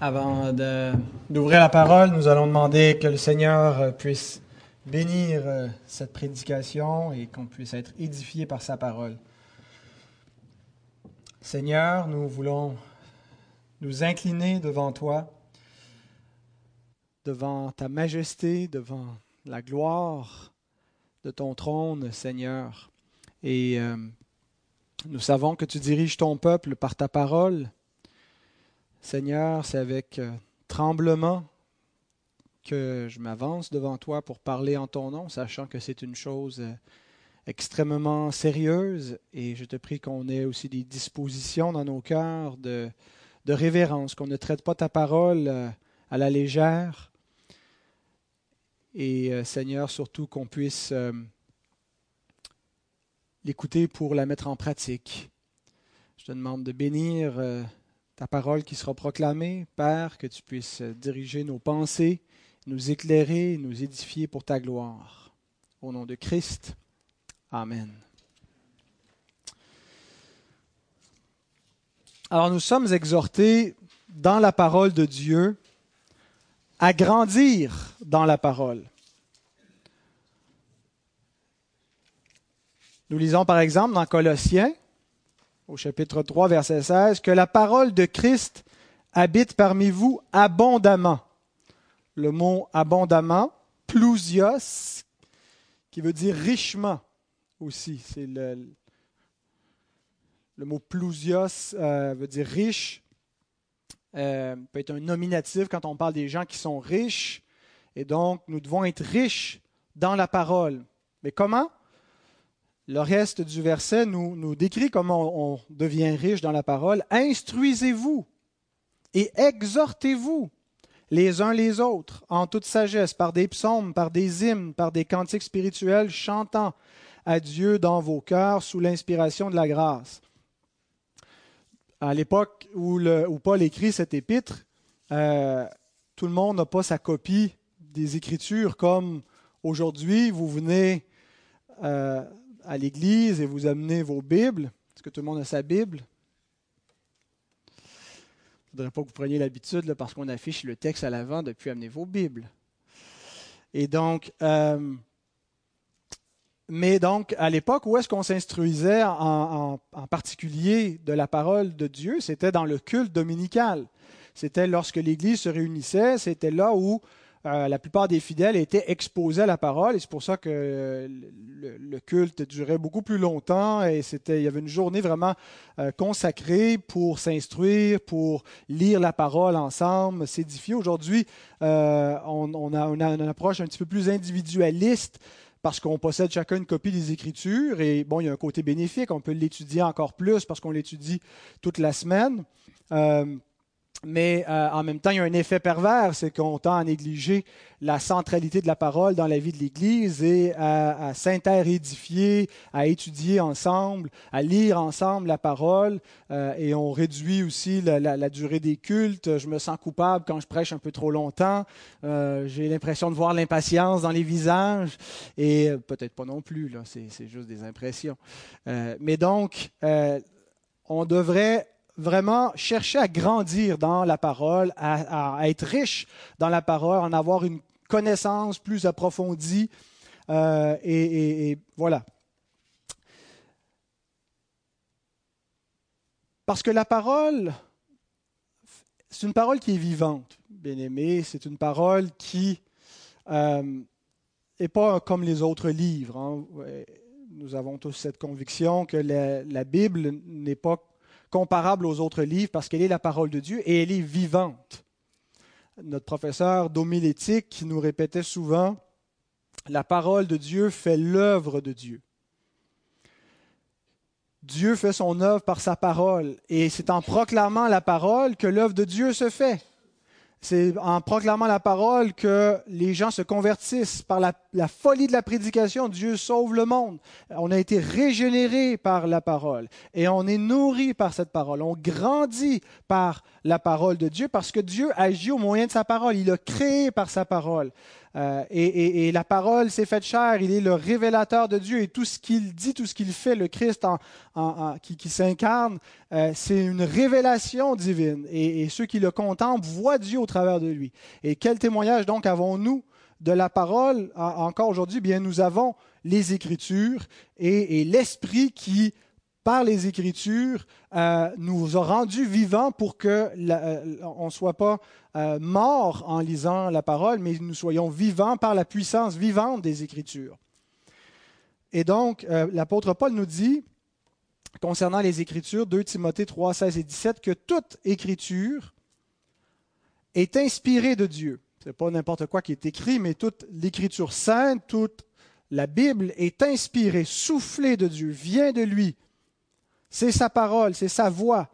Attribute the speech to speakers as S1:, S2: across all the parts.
S1: Avant d'ouvrir la parole, nous allons demander que le Seigneur euh, puisse bénir euh, cette prédication et qu'on puisse être édifié par sa parole. Seigneur, nous voulons nous incliner devant toi, devant ta majesté, devant la gloire de ton trône, Seigneur. Et euh, nous savons que tu diriges ton peuple par ta parole. Seigneur, c'est avec euh, tremblement que je m'avance devant toi pour parler en ton nom, sachant que c'est une chose euh, extrêmement sérieuse. Et je te prie qu'on ait aussi des dispositions dans nos cœurs de, révérence, qu'on ne traite pas ta parole euh, à la légère. Et Seigneur, surtout qu'on puisse l'écouter pour la mettre en pratique. Je te demande de bénir ta parole qui sera proclamée, Père, que tu puisses diriger nos pensées, nous éclairer, nous édifier pour ta gloire. Au nom de Christ. Amen. Alors nous sommes exhortés dans la parole de Dieu à grandir dans la parole. Nous lisons par exemple dans Colossiens, au chapitre 3, verset 16, que la parole de Christ habite parmi vous abondamment. Le mot abondamment, plousios, qui veut dire richement aussi. C'est le, mot plousios euh, veut dire riche. Euh, peut être un nominatif quand on parle des gens qui sont riches. Et donc, nous devons être riches dans la parole. Mais comment? Le reste du verset nous, décrit comment on devient riche dans la parole. Instruisez-vous et exhortez-vous les uns les autres en toute sagesse, par des psaumes, par des hymnes, par des cantiques spirituels, chantant à Dieu dans vos cœurs sous l'inspiration de la grâce. À l'époque où, Paul écrit cet épître, euh, tout le monde n'a pas sa copie des Écritures comme aujourd'hui, vous venez euh, à l'église et vous amenez vos Bibles. Est-ce que tout le monde a sa Bible? Je ne voudrais pas que vous preniez l'habitude, parce qu'on affiche le texte à l'avant, depuis amener vos Bibles. Et donc, euh, mais donc, à l'époque, où est-ce qu'on s'instruisait en particulier de la parole de Dieu? C'était dans le culte dominical. C'était lorsque l'Église se réunissait, c'était là où euh, la plupart des fidèles étaient exposés à la parole, et c'est pour ça que le, culte durait beaucoup plus longtemps, et c'était, il y avait une journée vraiment euh, consacrée pour s'instruire, pour lire la parole ensemble, s'édifier. Aujourd'hui, euh, on, on a, on a une approche un petit peu plus individualiste parce qu'on possède chacun une copie des Écritures, et bon, il y a un côté bénéfique, on peut l'étudier encore plus parce qu'on l'étudie toute la semaine. Mais euh, en même temps, il y a un effet pervers, c'est qu'on tend à négliger la centralité de la parole dans la vie de l'Église et à, à s'inter-édifier, à étudier ensemble, à lire ensemble la parole. euh, et on réduit aussi la, durée des cultes. Je me sens coupable quand je prêche un peu trop longtemps. Euh, J'ai l'impression de voir l'impatience dans les visages. Et euh, peut-être pas non plus, là, c'est c'est juste des impressions. Euh, mais donc, euh, on devrait vraiment chercher à grandir dans la parole, à, être riche dans la parole, en avoir une connaissance plus approfondie. euh, et, voilà. Parce que la parole, c'est une parole qui est vivante, bien aimé. C'est une parole qui n'est pas comme les autres livres. hein. Nous avons tous cette conviction que la, la Bible n'est pas comparable aux autres livres parce qu'elle est la parole de Dieu et elle est vivante. Notre professeur d'homilétique nous répétait souvent, la parole de Dieu fait l'œuvre de Dieu. Dieu fait son œuvre par sa parole et c'est en proclamant la parole que l'œuvre de Dieu se fait. C'est en proclamant la parole que les gens se convertissent par la la, folie de la prédication, Dieu sauve le monde. On a été régénéré par la parole et on est nourri par cette parole. On grandit par la parole de Dieu parce que Dieu agit au moyen de sa parole. Il a créé par sa parole. Euh, et, la parole s'est faite chair, il est le révélateur de Dieu et tout ce qu'il dit, tout ce qu'il fait, le Christ qui, s'incarne, euh, c'est une révélation divine. Et, ceux qui le contemplent voient Dieu au travers de lui. Et quel témoignage donc avons-nous de la parole encore aujourd'hui Bien, nous avons les Écritures et l'Esprit qui par les Écritures, euh, nous a rendus vivants pour que on ne soit pas euh, morts en lisant la parole, mais nous soyons vivants par la puissance vivante des Écritures. Et donc, euh, l'apôtre Paul nous dit, concernant les Écritures, 2 Timothée 3, 16 et 17, que toute Écriture est inspirée de Dieu. Ce n'est pas n'importe quoi qui est écrit, mais toute l'Écriture sainte, toute la Bible est inspirée, soufflée de Dieu, vient de lui c'est sa parole, c'est sa voix.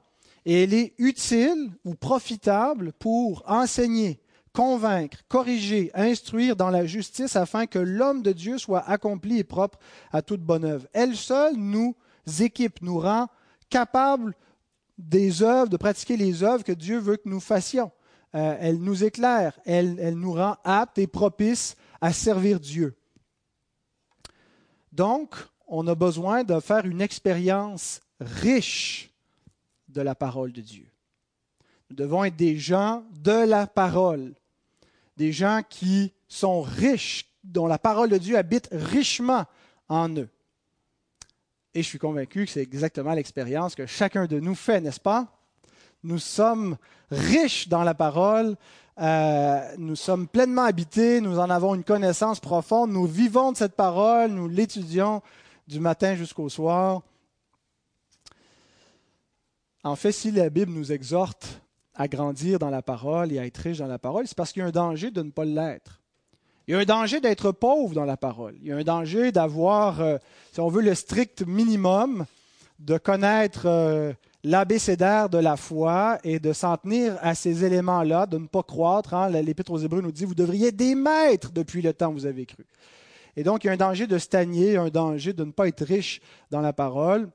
S1: Et elle est utile ou profitable pour enseigner, convaincre, corriger, instruire dans la justice afin que l'homme de Dieu soit accompli et propre à toute bonne œuvre. Elle seule nous équipe, nous rend capables des œuvres, de pratiquer les œuvres que Dieu veut que nous fassions. Euh, elle nous éclaire, elle, elle nous rend aptes et propices à servir Dieu. Donc, on a besoin de faire une expérience riche de la parole de Dieu. Nous devons être des gens de la parole, des gens qui sont riches, dont la parole de Dieu habite richement en eux. Et je suis convaincu que c'est exactement l'expérience que chacun de nous fait, n'est-ce pas? Nous sommes riches dans la parole, euh, nous sommes pleinement habités, nous en avons une connaissance profonde, nous vivons de cette parole, nous l'étudions du matin jusqu'au soir. En fait, si la Bible nous exhorte à grandir dans la parole et à être riche dans la parole, c'est parce qu'il y a un danger de ne pas l'être. Il y a un danger d'être pauvre dans la parole. Il y a un danger d'avoir, euh, si on veut, le strict minimum, de connaître euh, l'abécédaire de la foi et de s'en tenir à ces éléments-là, de ne pas croître. Hein. L'Épître aux Hébreux nous dit, vous devriez des maîtres depuis le temps où vous avez cru. Et donc, il y a un danger de stagner, un danger de ne pas être riche dans la parole.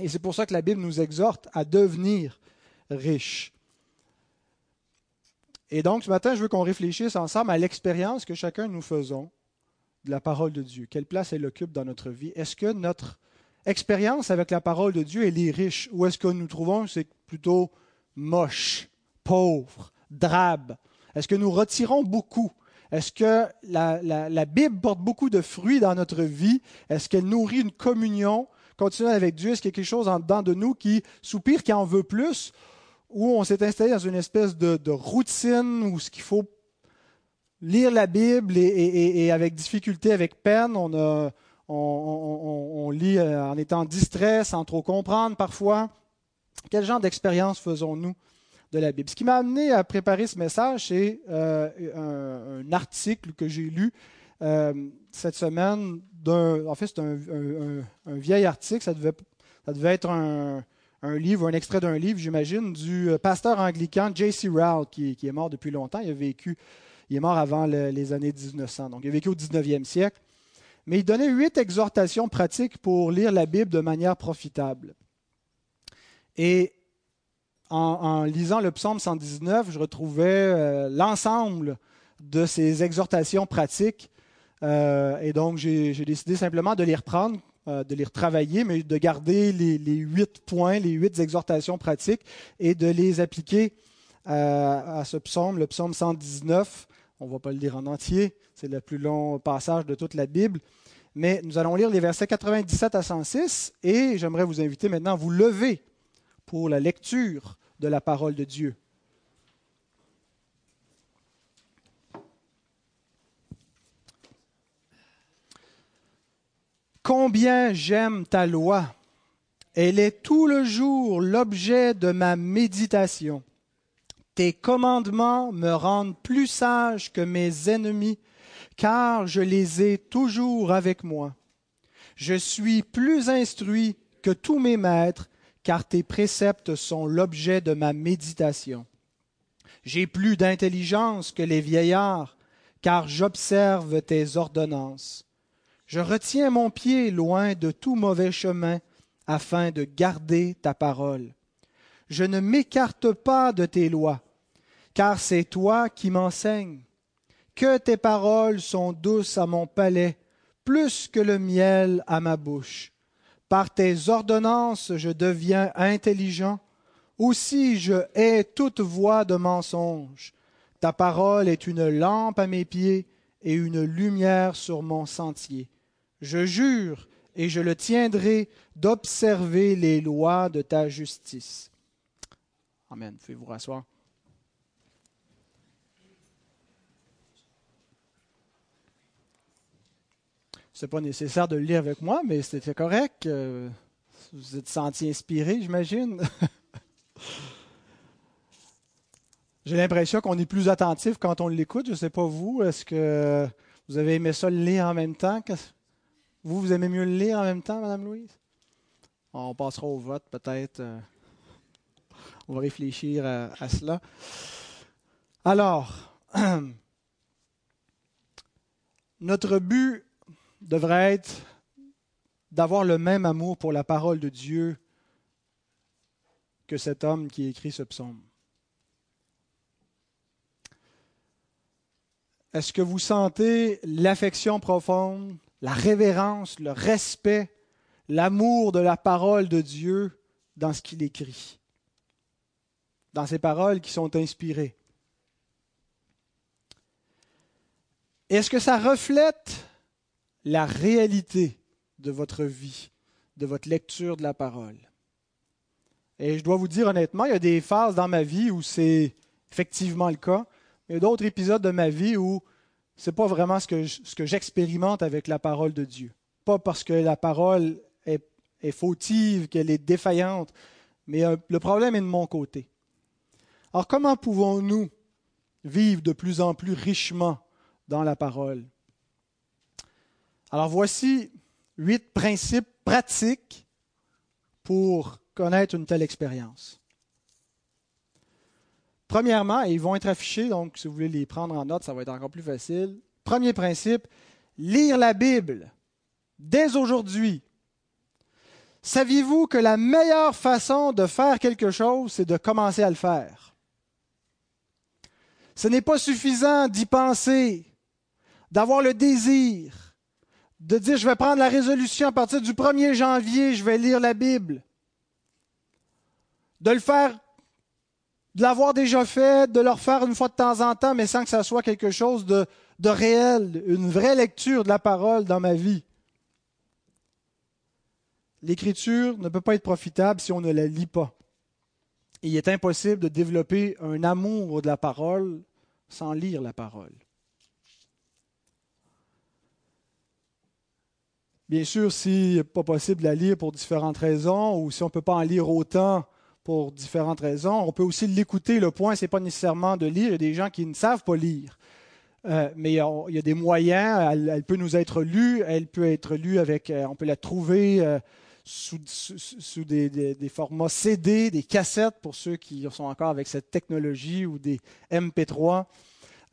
S1: Et c'est pour ça que la Bible nous exhorte à devenir riches. Et donc, ce matin, je veux qu'on réfléchisse ensemble à l'expérience que chacun nous faisons de la parole de Dieu. Quelle place elle occupe dans notre vie? Est-ce que notre expérience avec la parole de Dieu, elle est riche? Ou est-ce que nous trouvons? C'est plutôt moche, pauvre, drabe? Est-ce que nous retirons beaucoup? Est-ce que la, Bible porte beaucoup de fruits dans notre vie? Est-ce qu'elle nourrit une communion continuer avec Dieu? Est-ce qu'il y a quelque chose en dedans de nous qui soupire, qui en veut plus? Ou on s'est installé dans une espèce de, routine où ce qu'il faut lire la Bible et, avec difficulté, avec peine, on, on, lit euh, en étant distrait, sans trop comprendre parfois. Quel genre d'expérience faisons-nous de la Bible? Ce qui m'a amené à préparer ce message, c'est euh, un, article que j'ai lu euh, cette semaine en fait, c'est un, vieil article, ça devait, être un, livre, un extrait d'un livre, j'imagine, du pasteur anglican J.C. Rowell, qui, est mort depuis longtemps. Il a vécu, il est mort avant les années 1900, donc il a vécu au 19e siècle. Mais il donnait huit exhortations pratiques pour lire la Bible de manière profitable. Et en, lisant le psaume 119, je retrouvais euh, l'ensemble de ces exhortations pratiques euh, et donc, j'ai décidé simplement de les reprendre, euh, de les retravailler, mais de garder les, huit points, les huit exhortations pratiques et de les appliquer à ce psaume, le psaume 119. On ne va pas le lire en entier, c'est le plus long passage de toute la Bible. Mais nous allons lire les versets 97 à 106 et j'aimerais vous inviter maintenant à vous lever pour la lecture de la parole de Dieu. Combien j'aime ta loi. Elle est tout le jour l'objet de ma méditation. Tes commandements me rendent plus sage que mes ennemis, car je les ai toujours avec moi. Je suis plus instruit que tous mes maîtres, car tes préceptes sont l'objet de ma méditation. J'ai plus d'intelligence que les vieillards, car j'observe tes ordonnances. Je retiens mon pied loin de tout mauvais chemin, afin de garder ta parole. Je ne m'écarte pas de tes lois, car c'est toi qui m'enseignes. Que tes paroles sont douces à mon palais, plus que le miel à ma bouche. Par tes ordonnances je deviens intelligent. Aussi je hais toute voix de mensonge. Ta parole est une lampe à mes pieds et une lumière sur mon sentier. Je jure et je le tiendrai d'observer les lois de ta justice. Amen. Faites vous rasseoir. C'est pas nécessaire de le lire avec moi, mais c'était correct. Euh, vous êtes senti inspiré, j'imagine. J'ai l'impression qu'on est plus attentif quand on l'écoute. Je ne sais pas vous. Est-ce que vous avez aimé ça le lire en même temps? Vous, vous aimez mieux le lire en même temps, Madame Louise? On passera au vote peut-être. On va réfléchir à cela. Alors, notre but devrait être d'avoir le même amour pour la parole de Dieu que cet homme qui écrit ce psaume. Est-ce que vous sentez l'affection profonde, la révérence, le respect, l'amour de la parole de Dieu dans ce qu'il écrit, dans ces paroles qui sont inspirées? Est-ce que ça reflète la réalité de votre vie, de votre lecture de la parole? Et je dois vous dire honnêtement, il y a des phases dans ma vie où c'est effectivement le cas. Il y a d'autres épisodes de ma vie où ce n'est pas vraiment ce que, j'expérimente avec la parole de Dieu. Pas parce que la parole est, est fautive, qu'elle est défaillante, mais euh, le problème est de mon côté. Alors comment pouvons-nous vivre de plus en plus richement dans la parole? Alors voici huit principes pratiques pour connaître une telle expérience. Premièrement, et ils vont être affichés, donc si vous voulez les prendre en note, ça va être encore plus facile. Premier principe, lire la Bible dès aujourd'hui. Saviez-vous que la meilleure façon de faire quelque chose, c'est de commencer à le faire? Ce n'est pas suffisant d'y penser, d'avoir le désir, de dire je vais prendre la résolution à partir du 1er janvier, je vais lire la Bible. De le faire, de l'avoir déjà fait, de le refaire une fois de temps en temps, mais sans que ça soit quelque chose de, de réel, une vraie lecture de la parole dans ma vie. L'écriture ne peut pas être profitable si on ne la lit pas. Il est impossible de développer un amour de la parole sans lire la parole. Bien sûr, si n'est pas possible de la lire pour différentes raisons, ou si on ne peut pas en lire autant pour différentes raisons, on peut aussi l'écouter. Le point, ce n'est pas nécessairement de lire. Il y a des gens qui ne savent pas lire. Euh, mais il y, a, des moyens. Elle, peut nous être lue. Elle peut être lue avec. Euh, on peut la trouver euh, sous, des, formats CD, des cassettes pour ceux qui sont encore avec cette technologie ou des MP3.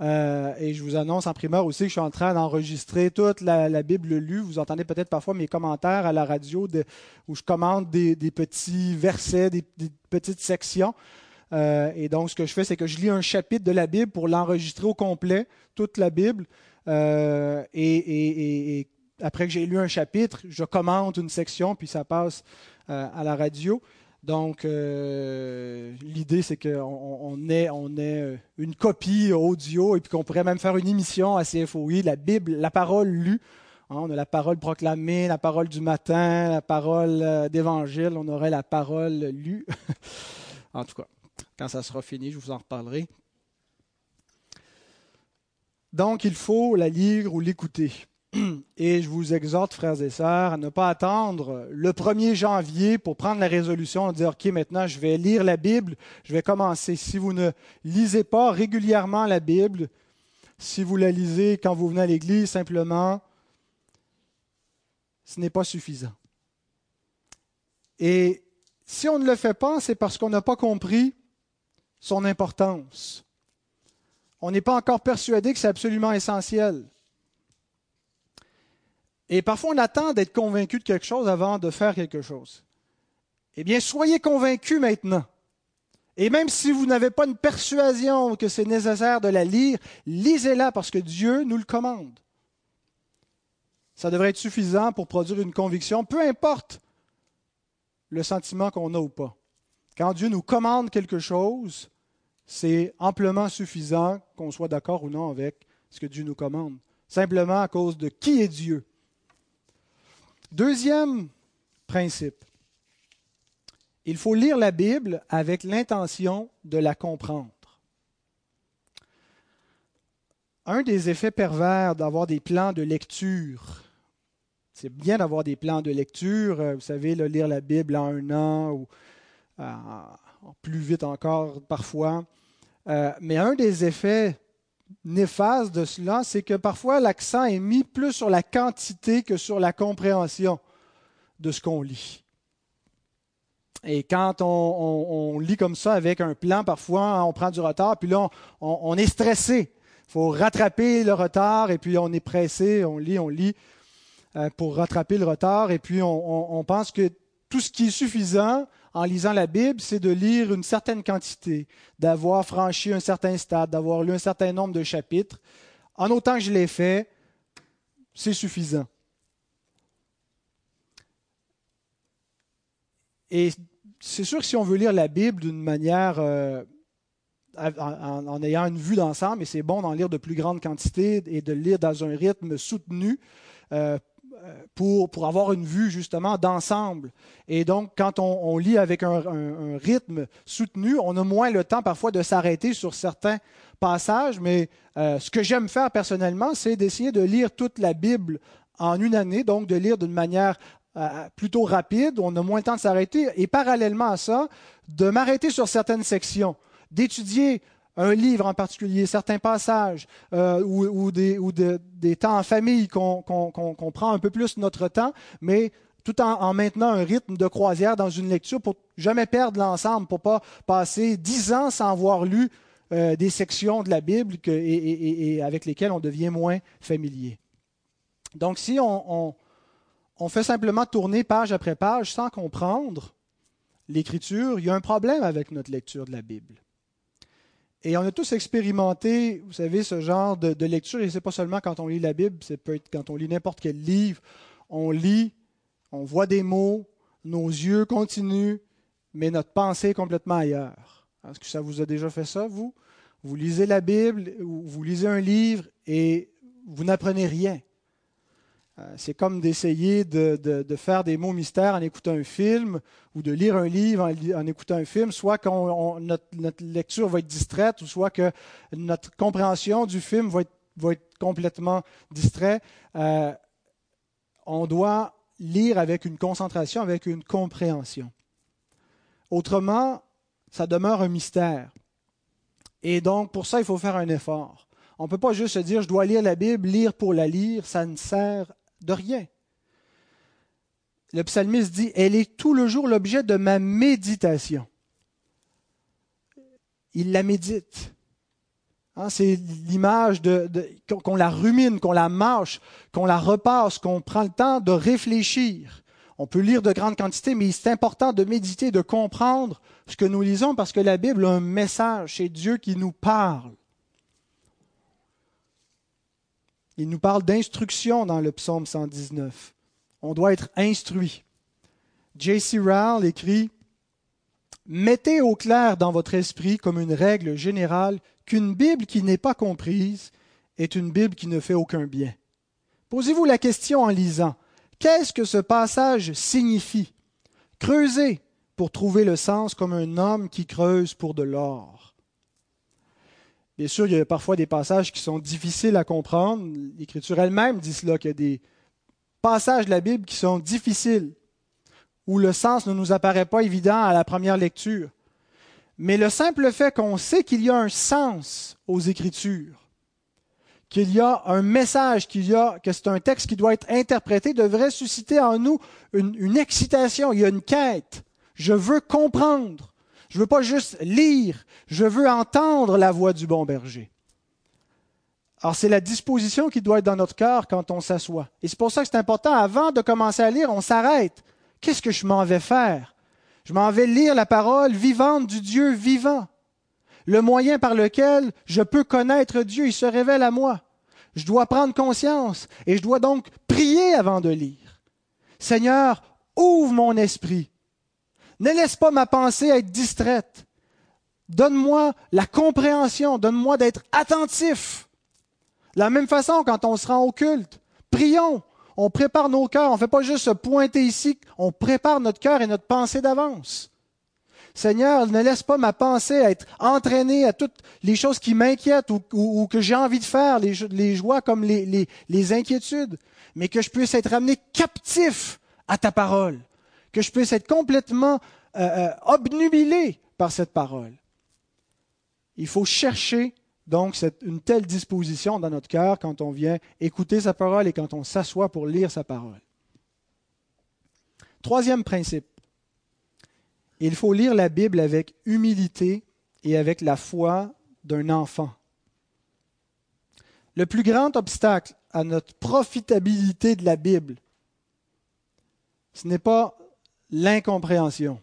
S1: Euh, et je vous annonce en primeur aussi que je suis en train d'enregistrer toute la, Bible lue. Vous entendez peut-être parfois mes commentaires à la radio où je commente des, petits versets, des, petites sections. Euh, et donc, ce que je fais, c'est que je lis un chapitre de la Bible pour l'enregistrer au complet, toute la Bible. Euh, après que j'ai lu un chapitre, je commente une section, puis ça passe à la radio. Donc, euh, l'idée, c'est qu'on ait, euh, une copie audio et puis qu'on pourrait même faire une émission à CFOI, la Bible, la parole lue. Hein, on a la parole proclamée, la parole du matin, la parole euh, d'évangile, on aurait la parole lue. en tout cas, quand ça sera fini, je vous en reparlerai. Donc, il faut la lire ou l'écouter. Et je vous exhorte, frères et sœurs, à ne pas attendre le 1er janvier pour prendre la résolution de dire, OK, maintenant je vais lire la Bible, je vais commencer. Si vous ne lisez pas régulièrement la Bible, si vous la lisez quand vous venez à l'Église, simplement, ce n'est pas suffisant. Et si on ne le fait pas, c'est parce qu'on n'a pas compris son importance. On n'est pas encore persuadé que c'est absolument essentiel. Et parfois, on attend d'être convaincu de quelque chose avant de faire quelque chose. Eh bien, soyez convaincus maintenant. Et même si vous n'avez pas une persuasion que c'est nécessaire de la lire, lisez-la parce que Dieu nous le commande. Ça devrait être suffisant pour produire une conviction, peu importe le sentiment qu'on a ou pas. Quand Dieu nous commande quelque chose, c'est amplement suffisant qu'on soit d'accord ou non avec ce que Dieu nous commande, simplement à cause de qui est Dieu. Deuxième principe, il faut lire la Bible avec l'intention de la comprendre. Un des effets pervers d'avoir des plans de lecture, c'est bien d'avoir des plans de lecture, euh, vous savez, lire la Bible en un an ou euh, plus vite encore parfois, euh, mais un des effets néfastes de cela, c'est que parfois l'accent est mis plus sur la quantité que sur la compréhension de ce qu'on lit. Et quand on, lit comme ça avec un plan, parfois on prend du retard, puis là on, est stressé. Il faut rattraper le retard, et puis on est pressé, on lit, on lit euh, pour rattraper le retard, et puis on, pense que tout ce qui est suffisant en lisant la Bible, c'est de lire une certaine quantité, d'avoir franchi un certain stade, d'avoir lu un certain nombre de chapitres. En autant que je l'ai fait, c'est suffisant. Et c'est sûr que si on veut lire la Bible d'une manière euh, en, ayant une vue d'ensemble, et c'est bon d'en lire de plus grandes quantités et de lire dans un rythme soutenu euh, pour, pour, avoir une vue justement d'ensemble. Et donc, quand on, lit avec un, rythme soutenu, on a moins le temps parfois de s'arrêter sur certains passages, mais euh, ce que j'aime faire personnellement, c'est d'essayer de lire toute la Bible en une année, donc de lire d'une manière euh, plutôt rapide, on a moins de temps de s'arrêter, et parallèlement à ça, de m'arrêter sur certaines sections, d'étudier un livre en particulier, certains passages, euh, ou, des, temps en famille qu'on prend un peu plus notre temps, mais tout en, maintenant un rythme de croisière dans une lecture pour jamais perdre l'ensemble, pour pas passer dix ans sans avoir lu euh, des sections de la Bible et, avec lesquelles on devient moins familier. Donc si on on fait simplement tourner page après page sans comprendre l'écriture, il y a un problème avec notre lecture de la Bible. Et on a tous expérimenté, vous savez, ce genre de, lecture, et ce n'est pas seulement quand on lit la Bible, c'est peut être quand on lit n'importe quel livre, on lit, on voit des mots, nos yeux continuent, mais notre pensée est complètement ailleurs. Est-ce que ça vous a déjà fait ça, vous? Vous lisez la Bible, vous lisez un livre et vous n'apprenez rien. Euh, c'est comme d'essayer de, faire des mots mystères en écoutant un film ou de lire un livre en, écoutant un film, soit que notre, lecture va être distraite ou soit que notre compréhension du film va être, complètement distraite. Euh, on doit lire avec une concentration, avec une compréhension. Autrement, ça demeure un mystère. Et donc, pour ça, il faut faire un effort. On ne peut pas juste se dire, je dois lire la Bible, lire pour la lire, ça ne sert de rien. Le psalmiste dit, elle est tout le jour l'objet de ma méditation. Il la médite. Hein, c'est l'image de, qu'on la rumine, qu'on la mâche, qu'on la repasse, qu'on prend le temps de réfléchir. On peut lire de grandes quantités, mais c'est important de méditer, de comprendre ce que nous lisons, parce que la Bible a un message, c'est Dieu qui nous parle. Il nous parle d'instruction dans le psaume 119. On doit être instruit. J.C. Rowell écrit Mettez au clair dans votre esprit comme une règle générale qu'une Bible qui n'est pas comprise est une Bible qui ne fait aucun bien. Posez-vous la question en lisant Qu'est-ce que ce passage signifie Creusez pour trouver le sens comme un homme qui creuse pour de l'or. Bien sûr, il y a parfois des passages qui sont difficiles à comprendre. L'Écriture elle-même dit cela, qu'il y a des passages de la Bible qui sont difficiles, où le sens ne nous apparaît pas évident à la première lecture. Mais le simple fait qu'on sait qu'il y a un sens aux Écritures, qu'il y a un message, qu'il y a, que c'est un texte qui doit être interprété, devrait susciter en nous une, une excitation, il y a une quête. Je veux comprendre. Je ne veux pas juste lire, je veux entendre la voix du bon berger. Alors c'est la disposition qui doit être dans notre cœur quand on s'assoit. Et c'est pour ça que c'est important, avant de commencer à lire, on s'arrête. Qu'est-ce que je m'en vais faire? Je m'en vais lire la parole vivante du Dieu vivant. Le moyen par lequel je peux connaître Dieu, il se révèle à moi. Je dois prendre conscience et je dois donc prier avant de lire. Seigneur, ouvre mon esprit. Ne laisse pas ma pensée être distraite. Donne-moi la compréhension, donne-moi d'être attentif de la même façon, quand on se rend au culte, prions, on prépare nos cœurs, on ne fait pas juste se pointer ici, on prépare notre cœur et notre pensée d'avance. Seigneur, ne laisse pas ma pensée être entraînée à toutes les choses qui m'inquiètent ou, que j'ai envie de faire, les, joies comme les, inquiétudes, mais que je puisse être amené captif à ta parole, que je puisse être complètement euh, euh, obnubilé par cette parole. Il faut chercher donc, une telle disposition dans notre cœur quand on vient écouter sa parole et quand on s'assoit pour lire sa parole. Troisième principe, il faut lire la Bible avec humilité et avec la foi d'un enfant. Le plus grand obstacle à notre profitabilité de la Bible, ce n'est pas l'incompréhension,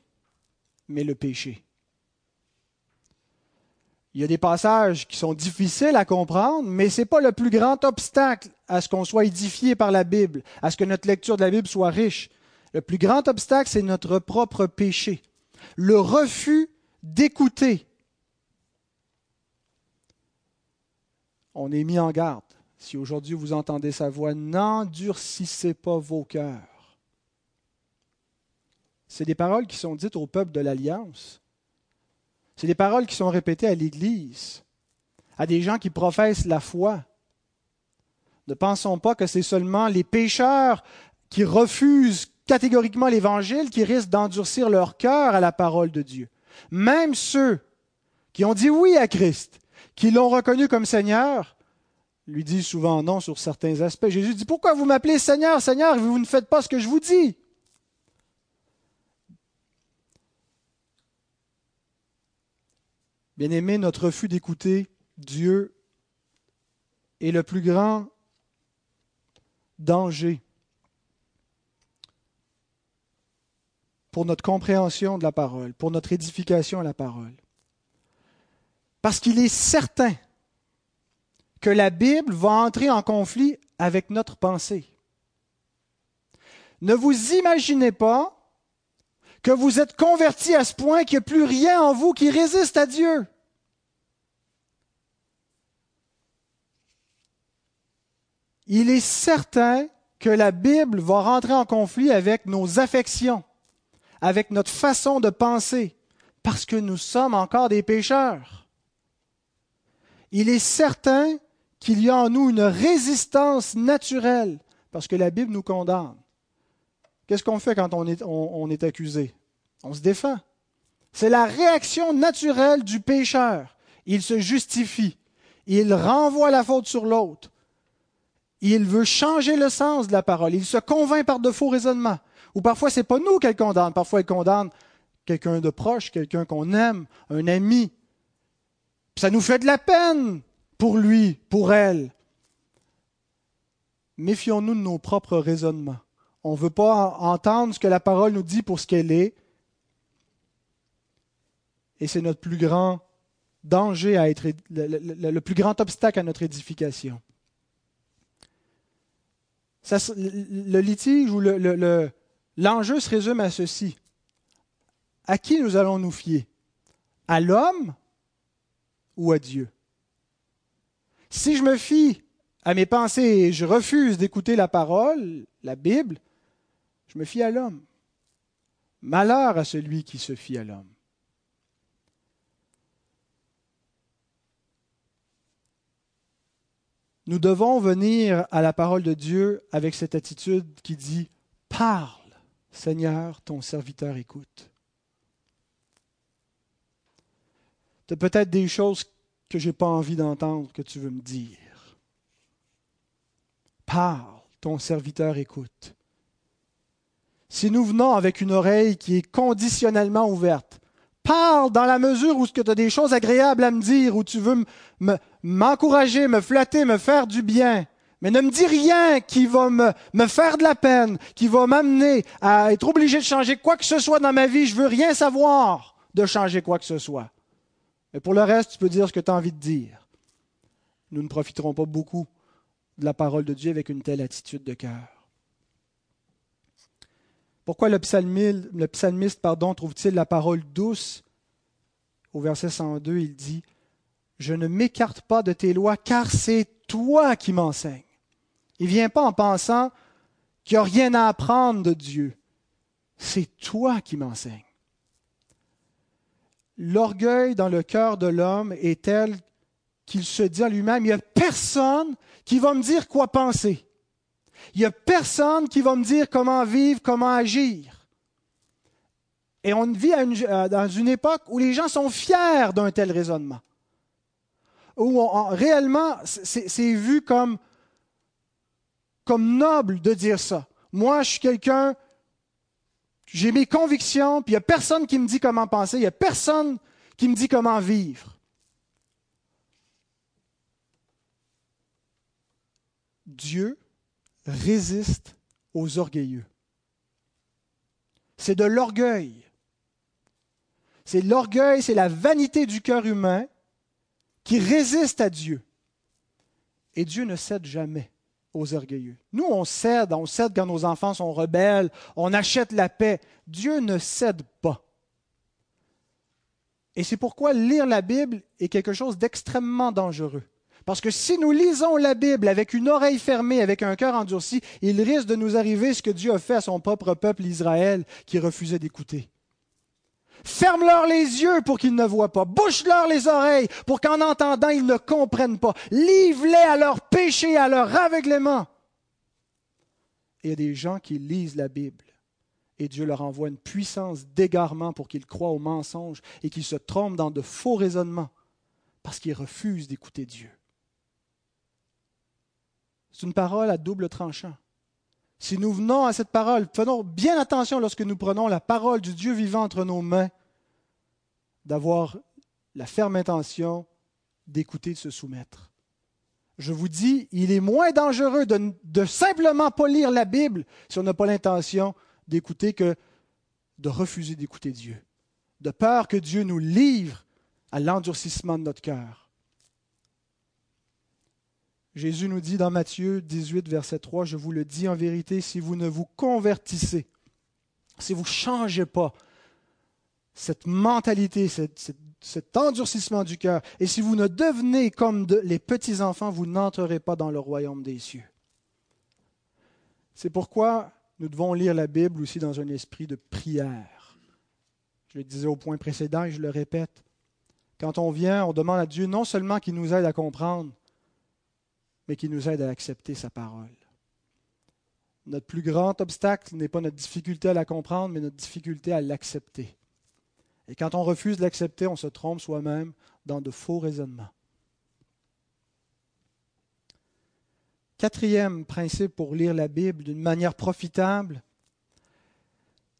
S1: mais le péché. Il y a des passages qui sont difficiles à comprendre, mais ce n'est pas le plus grand obstacle à ce qu'on soit édifié par la Bible, à ce que notre lecture de la Bible soit riche. Le plus grand obstacle, c'est notre propre péché. Le refus d'écouter. On est mis en garde. Si aujourd'hui vous entendez sa voix, n'endurcissez pas vos cœurs. C'est des paroles qui sont dites au peuple de l'Alliance. C'est des paroles qui sont répétées à l'Église, à des gens qui professent la foi. Ne pensons pas que c'est seulement les pécheurs qui refusent catégoriquement l'Évangile qui risquent d'endurcir leur cœur à la parole de Dieu. Même ceux qui ont dit oui à Christ, qui l'ont reconnu comme Seigneur, lui disent souvent non sur certains aspects. Jésus dit, pourquoi vous m'appelez Seigneur, Seigneur, et vous ne faites pas ce que je vous dis Bien-aimé, notre refus d'écouter Dieu est le plus grand danger pour notre compréhension de la parole, pour notre édification à la parole. Parce qu'il est certain que la Bible va entrer en conflit avec notre pensée. Ne vous imaginez pas que vous êtes converti à ce point qu'il n'y a plus rien en vous qui résiste à Dieu. Il est certain que la Bible va rentrer en conflit avec nos affections, avec notre façon de penser, parce que nous sommes encore des pécheurs. Il est certain qu'il y a en nous une résistance naturelle, parce que la Bible nous condamne. Qu'est-ce qu'on fait quand on est, accusé? On se défend. C'est la réaction naturelle du pécheur. Il se justifie. Il renvoie la faute sur l'autre. Il veut changer le sens de la parole. Il se convainc par de faux raisonnements. Ou parfois, ce n'est pas nous qu'elle condamne. Parfois, elle condamne quelqu'un de proche, quelqu'un qu'on aime, un ami. ça nous fait de la peine pour lui, pour elle. Méfions-nous de nos propres raisonnements. On ne veut pas entendre ce que la parole nous dit pour ce qu'elle est. Et c'est notre plus grand danger à être, le, plus grand obstacle à notre édification. le litige ou l'enjeu se résume à ceci. À qui nous allons nous fier? À l'homme ou à Dieu? Si je me fie à mes pensées et je refuse d'écouter la parole, la Bible, je me fie à l'homme. Malheur à celui qui se fie à l'homme. Nous devons venir à la parole de Dieu avec cette attitude qui dit Parle, Seigneur, ton serviteur écoute. Tu as peut-être des choses que je n'ai pas envie d'entendre que tu veux me dire. Parle, ton serviteur écoute. Si nous venons avec une oreille qui est conditionnellement ouverte, parle dans la mesure où tu as des choses agréables à me dire, où tu veux m'encourager, me, flatter, me faire du bien. Mais ne me dis rien qui va me, faire de la peine, qui va m'amener à être obligé de changer quoi que ce soit dans ma vie. Je veux rien savoir de changer quoi que ce soit. Mais pour le reste, tu peux dire ce que tu as envie de dire. Nous ne profiterons pas beaucoup de la parole de Dieu avec une telle attitude de cœur. Pourquoi le psalmiste, pardon, trouve-t-il la parole douce? Au verset 102, il dit Je ne m'écarte pas de tes lois, car c'est toi qui m'enseignes. Il ne vient pas en pensant qu'il n'y a rien à apprendre de Dieu. C'est toi qui m'enseignes. L'orgueil dans le cœur de l'homme est tel qu'il se dit à lui-même, il n'y a personne qui va me dire quoi penser. Il n'y a personne qui va me dire comment vivre, comment agir. Et on vit euh, dans une époque où les gens sont fiers d'un tel raisonnement. Où réellement, c'est vu comme, comme noble de dire ça. Moi, je suis quelqu'un, j'ai mes convictions, puis il n'y a personne qui me dit comment penser, il n'y a personne qui me dit comment vivre. Dieu résiste aux orgueilleux. C'est de l'orgueil. C'est l'orgueil, c'est la vanité du cœur humain qui résiste à Dieu. Et Dieu ne cède jamais aux orgueilleux. Nous, on cède, on cède quand nos enfants sont rebelles, on achète la paix. Dieu ne cède pas. Et c'est pourquoi lire la Bible est quelque chose d'extrêmement dangereux. Parce que si nous lisons la Bible avec une oreille fermée, avec un cœur endurci, il risque de nous arriver ce que Dieu a fait à son propre peuple Israël qui refusait d'écouter. Ferme-leur les yeux pour qu'ils ne voient pas. Bouche-leur les oreilles pour qu'en entendant, ils ne comprennent pas. Livre-les à leur péché, à leur aveuglement. Il y a des gens qui lisent la Bible et Dieu leur envoie une puissance d'égarement pour qu'ils croient aux mensonges et qu'ils se trompent dans de faux raisonnements parce qu'ils refusent d'écouter Dieu. C'est une parole à double tranchant. Si nous venons à cette parole, faisons bien attention lorsque nous prenons la parole du Dieu vivant entre nos mains, d'avoir la ferme intention d'écouter, de se soumettre. Je vous dis, il est moins dangereux de, simplement pas lire la Bible si on n'a pas l'intention d'écouter que de refuser d'écouter Dieu, de peur que Dieu nous livre à l'endurcissement de notre cœur. Jésus nous dit dans Matthieu 18, verset 3, Je vous le dis en vérité, si vous ne vous convertissez, si vous ne changez pas cette mentalité, cet endurcissement du cœur, et si vous ne devenez comme les petits-enfants, vous n'entrerez pas dans le royaume des cieux. C'est pourquoi nous devons lire la Bible aussi dans un esprit de prière. Je le disais au point précédent et je le répète. Quand on vient, on demande à Dieu non seulement qu'il nous aide à comprendre, mais qui nous aide à accepter sa parole. Notre plus grand obstacle n'est pas notre difficulté à la comprendre, mais notre difficulté à l'accepter. Et quand on refuse de l'accepter, on se trompe soi-même dans de faux raisonnements. Quatrième principe pour lire la Bible d'une manière profitable,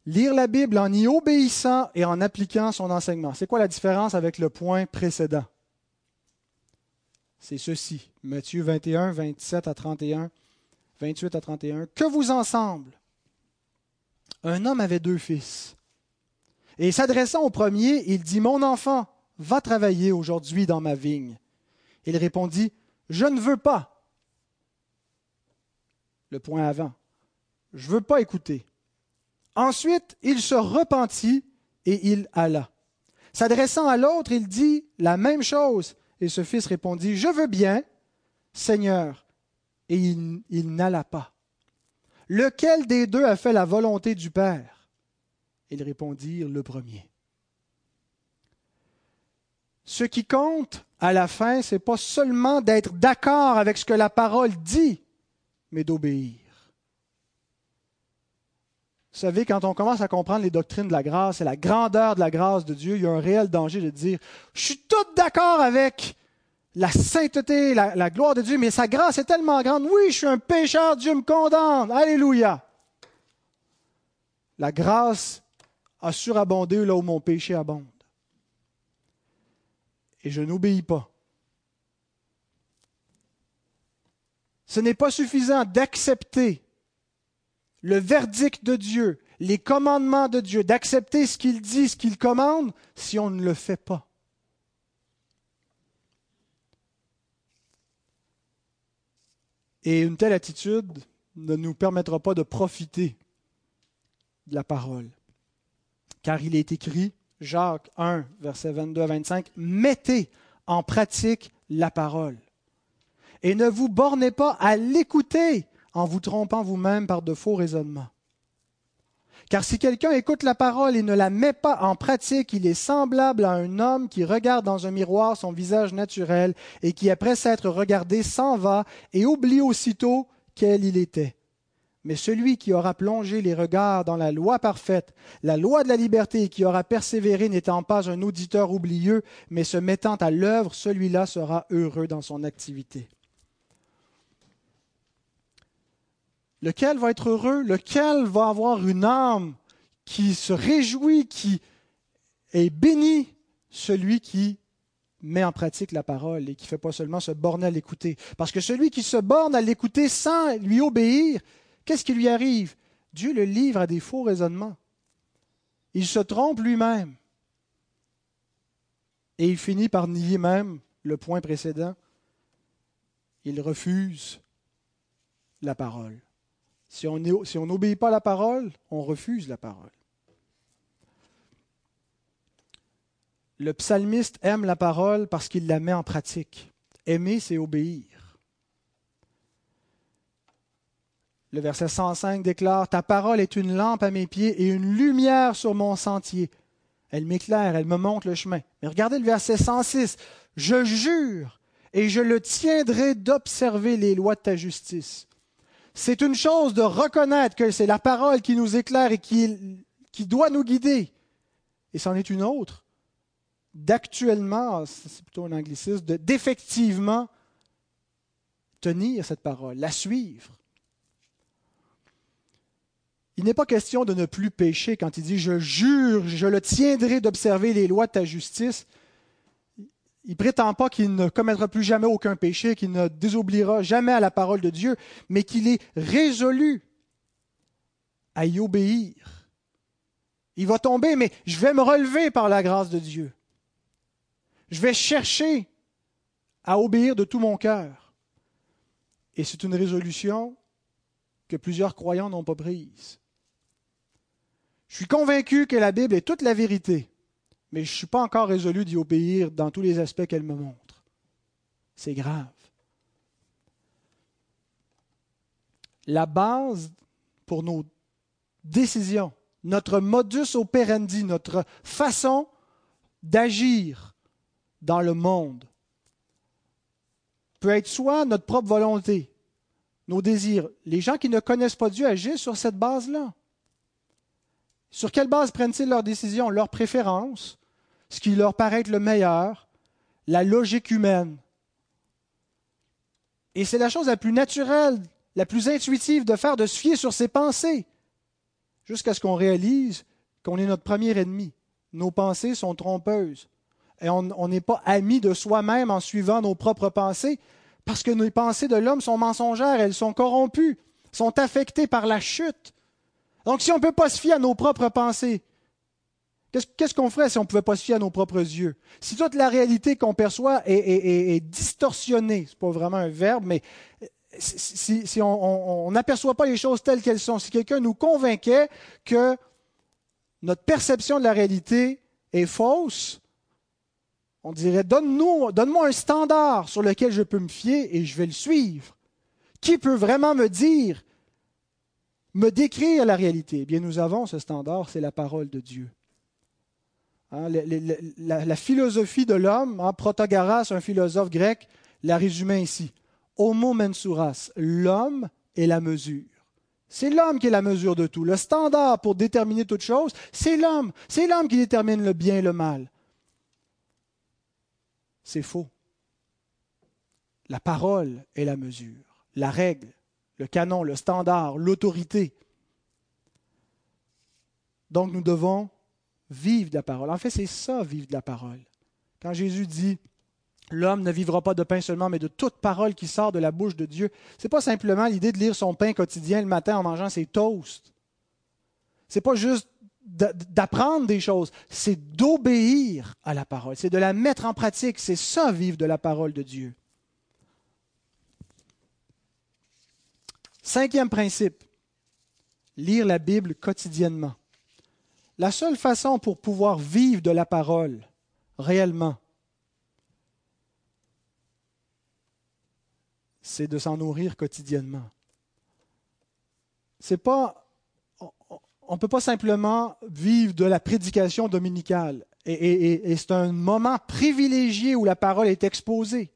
S1: lire la Bible en y obéissant et en appliquant son enseignement. C'est quoi la différence avec le point précédent? C'est ceci. Matthieu 21, 27 à 31, 28 à 31. Que vous ensemble? Un homme avait deux fils. Et s'adressant au premier, il dit Mon enfant, va travailler aujourd'hui dans ma vigne. Il répondit Je ne veux pas. Le point avant. Je ne veux pas écouter. Ensuite, il se repentit et il alla. S'adressant à l'autre, il dit la même chose. Et ce fils répondit, Je veux bien, Seigneur. Et il, n'alla pas. Lequel des deux a fait la volonté du Père? Ils répondirent, Le premier. Ce qui compte à la fin, ce n'est pas seulement d'être d'accord avec ce que la parole dit, mais d'obéir. Vous savez, quand on commence à comprendre les doctrines de la grâce et la grandeur de la grâce de Dieu, il y a un réel danger de dire, je suis tout d'accord avec la sainteté, la, gloire de Dieu, mais sa grâce est tellement grande. Oui, je suis un pécheur, Dieu me condamne. Alléluia. La grâce a surabondé là où mon péché abonde. et je n'obéis pas. Ce n'est pas suffisant d'accepter le verdict de Dieu, les commandements de Dieu, d'accepter ce qu'il dit, ce qu'il commande, si on ne le fait pas. Et une telle attitude ne nous permettra pas de profiter de la parole. Car il est écrit, Jacques 1, versets 22 à 25, Mettez en pratique la parole. Et ne vous bornez pas à l'écouter en vous trompant vous-même par de faux raisonnements. Car si quelqu'un écoute la parole et ne la met pas en pratique, il est semblable à un homme qui regarde dans un miroir son visage naturel et qui, après s'être regardé, s'en va et oublie aussitôt quel il était. Mais celui qui aura plongé les regards dans la loi parfaite, la loi de la liberté, et qui aura persévéré n'étant pas un auditeur oublieux, mais se mettant à l'œuvre, celui-là sera heureux dans son activité. Lequel va être heureux? Lequel va avoir une âme qui se réjouit, qui est béni Celui qui met en pratique la parole et qui ne fait pas seulement se borner à l'écouter. Parce que celui qui se borne à l'écouter sans lui obéir, qu'est-ce qui lui arrive? Dieu le livre à des faux raisonnements. Il se trompe lui-même. Et il finit par nier même le point précédent. Il refuse la parole. Si on n'obéit pas à la parole, on refuse la parole. Le psalmiste aime la parole parce qu'il la met en pratique. Aimer, c'est obéir. Le verset 105 déclare, Ta parole est une lampe à mes pieds et une lumière sur mon sentier. Elle m'éclaire, elle me montre le chemin. Mais regardez le verset 106, Je jure et je le tiendrai d'observer les lois de ta justice. C'est une chose de reconnaître que c'est la parole qui nous éclaire et qui, doit nous guider. Et c'en est une autre d'actuellement, c'est plutôt un anglicisme, d'effectivement tenir cette parole, la suivre. Il n'est pas question de ne plus pécher quand il dit Je jure, je le tiendrai d'observer les lois de ta justice il prétend pas qu'il ne commettra plus jamais aucun péché, qu'il ne désobéira jamais à la parole de Dieu, mais qu'il est résolu à y obéir. Il va tomber, mais je vais me relever par la grâce de Dieu. Je vais chercher à obéir de tout mon cœur. Et c'est une résolution que plusieurs croyants n'ont pas prise. Je suis convaincu que la Bible est toute la vérité mais je ne suis pas encore résolu d'y obéir dans tous les aspects qu'elle me montre. C'est grave. La base pour nos décisions, notre modus operandi, notre façon d'agir dans le monde, peut être soit notre propre volonté, nos désirs. Les gens qui ne connaissent pas Dieu agissent sur cette base-là. Sur quelle base prennent-ils leurs décisions Leurs préférences, ce qui leur paraît être le meilleur, la logique humaine. Et c'est la chose la plus naturelle, la plus intuitive de faire, de se fier sur ses pensées, jusqu'à ce qu'on réalise qu'on est notre premier ennemi. Nos pensées sont trompeuses. Et on n'est pas ami de soi-même en suivant nos propres pensées, parce que nos pensées de l'homme sont mensongères, elles sont corrompues, sont affectées par la chute. Donc si on ne peut pas se fier à nos propres pensées, Qu'est-ce qu'on ferait si on ne pouvait pas se fier à nos propres yeux? Si toute la réalité qu'on perçoit est, distorsionnée, ce n'est pas vraiment un verbe, mais si, on n'aperçoit pas les choses telles qu'elles sont, si quelqu'un nous convainquait que notre perception de la réalité est fausse, on dirait donne-nous, donne-moi un standard sur lequel je peux me fier et je vais le suivre. Qui peut vraiment me dire, me décrire la réalité? Eh bien, nous avons ce standard, c'est la parole de Dieu. Hein, la, philosophie de l'homme, hein, Protagoras, un philosophe grec, la résumait ainsi. Homo mensuras, l'homme est la mesure. C'est l'homme qui est la mesure de tout. Le standard pour déterminer toute chose, c'est l'homme. C'est l'homme qui détermine le bien et le mal. C'est faux. La parole est la mesure, la règle, le canon, le standard, l'autorité. Donc nous devons vivre de la parole. En fait, c'est ça, vivre de la parole. Quand Jésus dit L'homme ne vivra pas de pain seulement, mais de toute parole qui sort de la bouche de Dieu. Ce n'est pas simplement l'idée de lire son pain quotidien le matin en mangeant ses toasts. Ce n'est pas juste d'apprendre des choses, c'est d'obéir à la parole, c'est de la mettre en pratique, c'est ça vivre de la parole de Dieu. Cinquième principe, lire la Bible quotidiennement. La seule façon pour pouvoir vivre de la parole réellement, c'est de s'en nourrir quotidiennement. C'est pas, on ne peut pas simplement vivre de la prédication dominicale. Et, c'est un moment privilégié où la parole est exposée.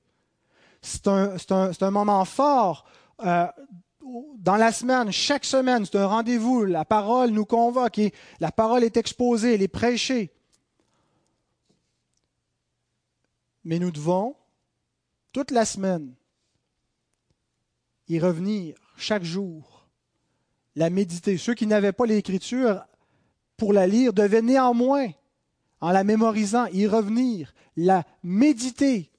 S1: C'est un, moment fort euh, dans la semaine, chaque semaine, c'est un rendez-vous. La parole nous convoque la parole est exposée, elle est prêchée. Mais nous devons, toute la semaine, y revenir chaque jour, la méditer. Ceux qui n'avaient pas l'Écriture pour la lire devaient néanmoins, en la mémorisant, y revenir, la méditer.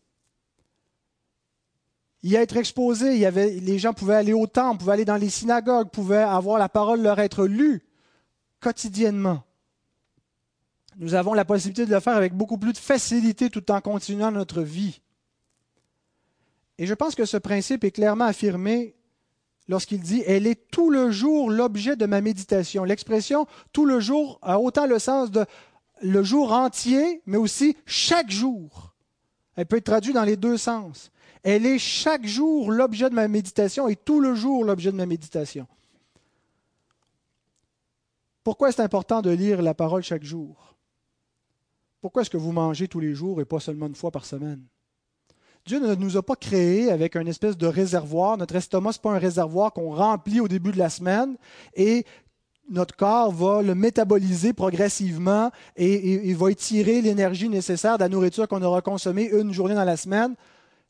S1: Y être exposé, les gens pouvaient aller au temple, pouvaient aller dans les synagogues, pouvaient avoir la parole leur être lue quotidiennement. Nous avons la possibilité de le faire avec beaucoup plus de facilité tout en continuant notre vie. Et je pense que ce principe est clairement affirmé lorsqu'il dit Elle est tout le jour l'objet de ma méditation. L'expression tout le jour a autant le sens de le jour entier, mais aussi chaque jour. Elle peut être traduite dans les deux sens. Elle est chaque jour l'objet de ma méditation et tout le jour l'objet de ma méditation. Pourquoi c'est important de lire la parole chaque jour? Pourquoi est-ce que vous mangez tous les jours et pas seulement une fois par semaine? Dieu ne nous a pas créés avec une espèce de réservoir. Notre estomac, ce n'est pas un réservoir qu'on remplit au début de la semaine et notre corps va le métaboliser progressivement et, il va étirer l'énergie nécessaire de la nourriture qu'on aura consommée une journée dans la semaine.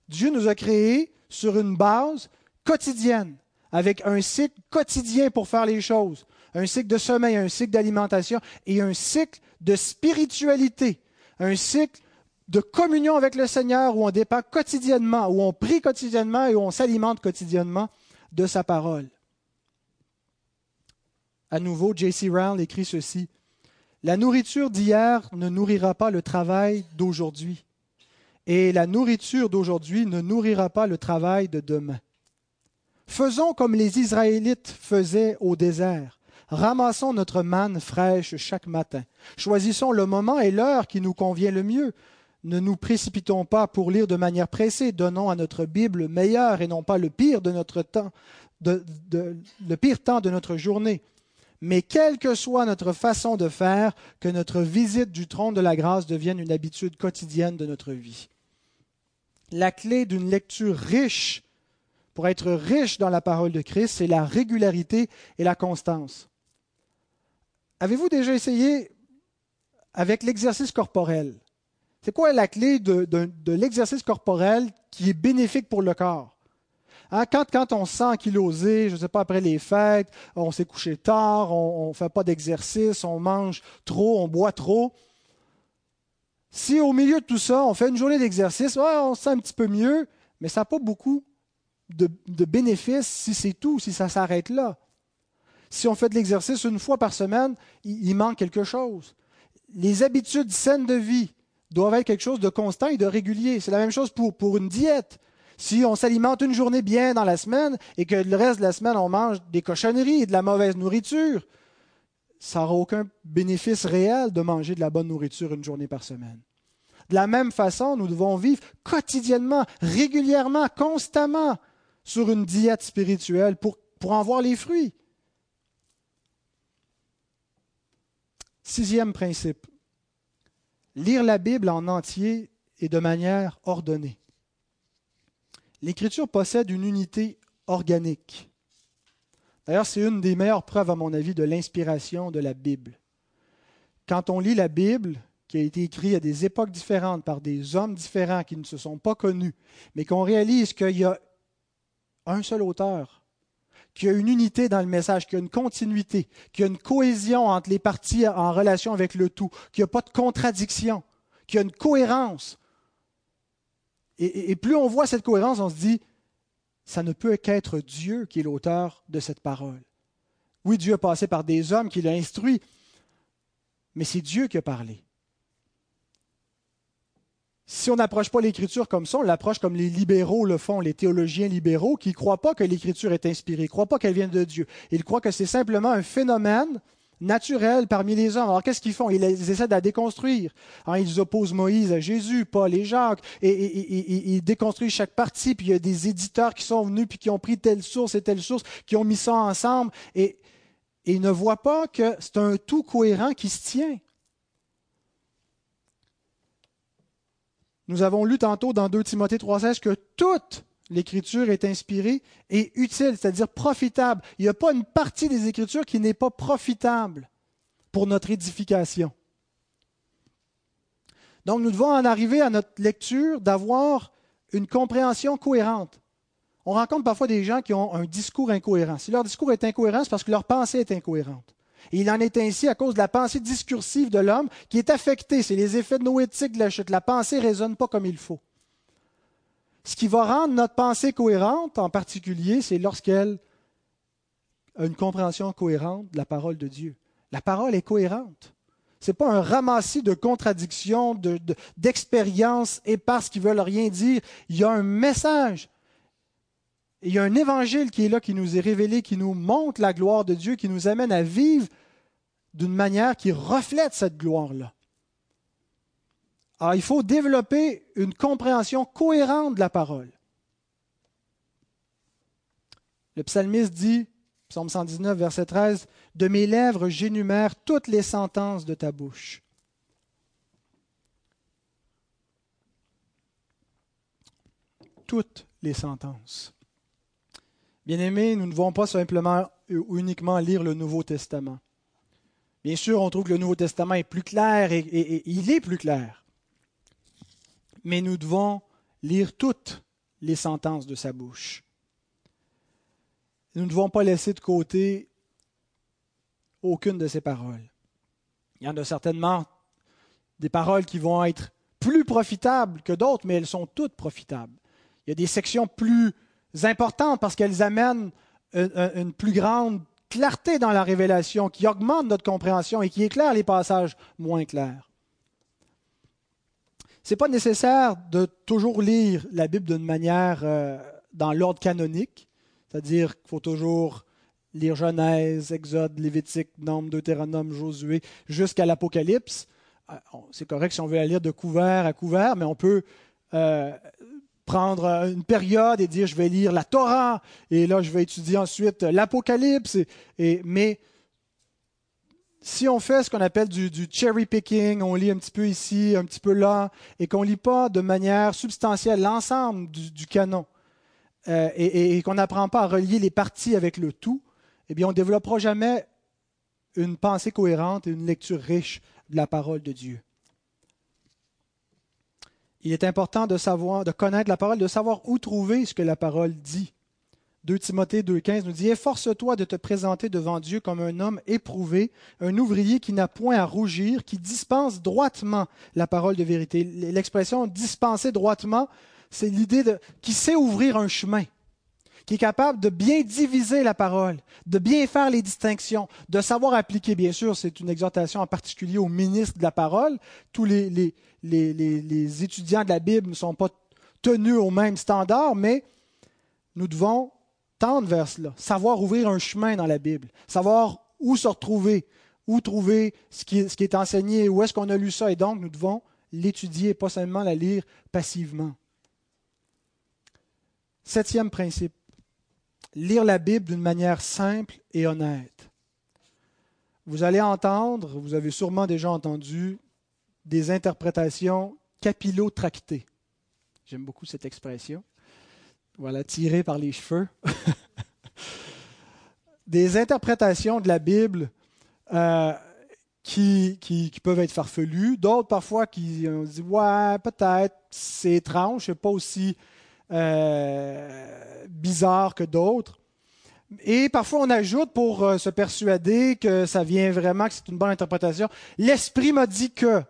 S1: Dieu nous a créés sur une base quotidienne, avec un cycle quotidien pour faire les choses, un cycle de sommeil, un cycle d'alimentation et un cycle de spiritualité, un cycle de communion avec le Seigneur où on dépend quotidiennement, où on prie quotidiennement et où on s'alimente quotidiennement de sa parole. À nouveau, J.C. Round écrit ceci. La nourriture d'hier ne nourrira pas le travail d'aujourd'hui, et la nourriture d'aujourd'hui ne nourrira pas le travail de demain. Faisons comme les Israélites faisaient au désert. Ramassons notre manne fraîche chaque matin. Choisissons le moment et l'heure qui nous convient le mieux ne nous précipitons pas pour lire de manière pressée, donnons à notre Bible le meilleur et non pas le pire de notre temps, le pire temps de notre journée. Mais quelle que soit notre façon de faire, que notre visite du trône de la grâce devienne une habitude quotidienne de notre vie. La clé d'une lecture riche, pour être riche dans la parole de Christ, c'est la régularité et la constance. Avez-vous déjà essayé avec l'exercice corporel? C'est quoi la clé de, l'exercice corporel qui est bénéfique pour le corps? Hein, quand, on se sent ankylosé, je ne sais pas, après les fêtes, on s'est couché tard, on ne fait pas d'exercice, on mange trop, on boit trop. Si au milieu de tout ça, on fait une journée d'exercice, on se sent un petit peu mieux, mais ça n'a pas beaucoup de, bénéfices si c'est tout, si ça s'arrête là. Si on fait de l'exercice une fois par semaine, il manque quelque chose. Les habitudes saines de vie, doivent être quelque chose de constant et de régulier. C'est la même chose pour, pour une diète. Si on s'alimente une journée bien dans la semaine et que le reste de la semaine, on mange des cochonneries et de la mauvaise nourriture, ça n'aura aucun bénéfice réel de manger de la bonne nourriture une journée par semaine. De la même façon, nous devons vivre quotidiennement, régulièrement, constamment sur une diète spirituelle pour, pour en voir les fruits. Sixième principe, lire la Bible en entier et de manière ordonnée. L'Écriture possède une unité organique. D'ailleurs, c'est une des meilleures preuves, à mon avis, de l'inspiration de la Bible. Quand on lit la Bible, qui a été écrite à des époques différentes par des hommes différents qui ne se sont pas connus, mais qu'on réalise qu'il y a un seul auteur qu'il y a une unité dans le message, qu'il y a une continuité, qu'il y a une cohésion entre les parties en relation avec le tout, qu'il n'y a pas de contradiction, qu'il y a une cohérence. Et, plus on voit cette cohérence, on se dit, ça ne peut qu'être Dieu qui est l'auteur de cette parole. Oui, Dieu a passé par des hommes qui l'ont instruit, mais c'est Dieu qui a parlé. Si on n'approche pas l'Écriture comme ça, on l'approche comme les libéraux le font, les théologiens libéraux, qui ne croient pas que l'Écriture est inspirée, ne croient pas qu'elle vient de Dieu. Ils croient que c'est simplement un phénomène naturel parmi les hommes. Alors qu'est-ce qu'ils font? Ils essaient de la déconstruire. Hein, ils opposent Moïse à Jésus, Paul et Jacques, et, ils déconstruisent chaque partie. Puis il y a des éditeurs qui sont venus puis qui ont pris telle source et telle source, qui ont mis ça ensemble, et, et ils ne voient pas que c'est un tout cohérent qui se tient. Nous avons lu tantôt dans 2 Timothée 3,16 que toute l'Écriture est inspirée et utile, c'est-à-dire profitable. Il n'y a pas une partie des Écritures qui n'est pas profitable pour notre édification. Donc nous devons en arriver à notre lecture d'avoir une compréhension cohérente. On rencontre parfois des gens qui ont un discours incohérent. Si leur discours est incohérent, c'est parce que leur pensée est incohérente. Et il en est ainsi à cause de la pensée discursive de l'homme qui est affectée. C'est les effets noétiques de la chute. La pensée ne résonne pas comme il faut. Ce qui va rendre notre pensée cohérente, en particulier, c'est lorsqu'elle a une compréhension cohérente de la parole de Dieu. La parole est cohérente. Ce n'est pas un ramassis de contradictions, d'expériences de, éparses qui veulent rien dire. Il y a un message. Il y a un évangile qui est là, qui nous est révélé, qui nous montre la gloire de Dieu, qui nous amène à vivre d'une manière qui reflète cette gloire-là. Alors, il faut développer une compréhension cohérente de la parole. Le psalmiste dit, psaume 119, verset 13, De mes lèvres j'énumère toutes les sentences de ta bouche. Toutes les sentences. Bien-aimés, nous ne devons pas simplement ou uniquement lire le Nouveau Testament. Bien sûr, on trouve que le Nouveau Testament est plus clair et il est plus clair mais nous devons lire toutes les sentences de sa bouche. Nous ne devons pas laisser de côté aucune de ses paroles. Il y en a certainement des paroles qui vont être plus profitables que d'autres, mais elles sont toutes profitables. Il y a des sections plus importantes parce qu'elles amènent une, plus grande clarté dans la révélation, qui augmente notre compréhension et qui éclaire les passages moins clairs n'est pas nécessaire de toujours lire la Bible d'une manière euh, dans l'ordre canonique, c'est-à-dire qu'il faut toujours lire Genèse, Exode, Lévitique, Nombre, Deutéronome, Josué, jusqu'à l'Apocalypse. Euh, c'est correct si on veut la lire de couvert à couvert, mais on peut euh, prendre une période et dire je vais lire la Torah, et là je vais étudier ensuite l'Apocalypse, et, mais si on fait ce qu'on appelle du, cherry picking, on lit un petit peu ici, un petit peu là, et qu'on ne lit pas de manière substantielle l'ensemble du, canon, euh, et, qu'on n'apprend pas à relier les parties avec le tout, eh bien, on ne développera jamais une pensée cohérente et une lecture riche de la parole de Dieu. Il est important de savoir, de connaître la parole, de savoir où trouver ce que la parole dit. 2 Timothée 2,15 nous dit Efforce-toi de te présenter devant Dieu comme un homme éprouvé, un ouvrier qui n'a point à rougir, qui dispense droitement la parole de vérité. L'expression dispenser droitement, c'est l'idée de qui sait ouvrir un chemin, qui est capable de bien diviser la parole, de bien faire les distinctions, de savoir appliquer. Bien sûr, c'est une exhortation en particulier aux ministres de la parole. Tous les, les, étudiants de la Bible ne sont pas tenus au même standard, mais nous devons tendre vers cela, savoir ouvrir un chemin dans la Bible, savoir où se retrouver, où trouver ce qui, est, enseigné, où est-ce qu'on a lu ça, et donc nous devons l'étudier, pas seulement la lire passivement. Septième principe, lire la Bible d'une manière simple et honnête. Vous allez entendre, vous avez sûrement déjà entendu, des interprétations capillotractées. J'aime beaucoup cette expression voilà, tiré par les cheveux. des interprétations de la Bible euh, qui, peuvent être farfelues, d'autres parfois qui ont dit Ouais, peut-être, c'est étrange, c'est pas aussi euh, bizarre que d'autres. Et parfois, on ajoute pour euh, se persuader que ça vient vraiment, que c'est une bonne interprétation. L'Esprit m'a dit que.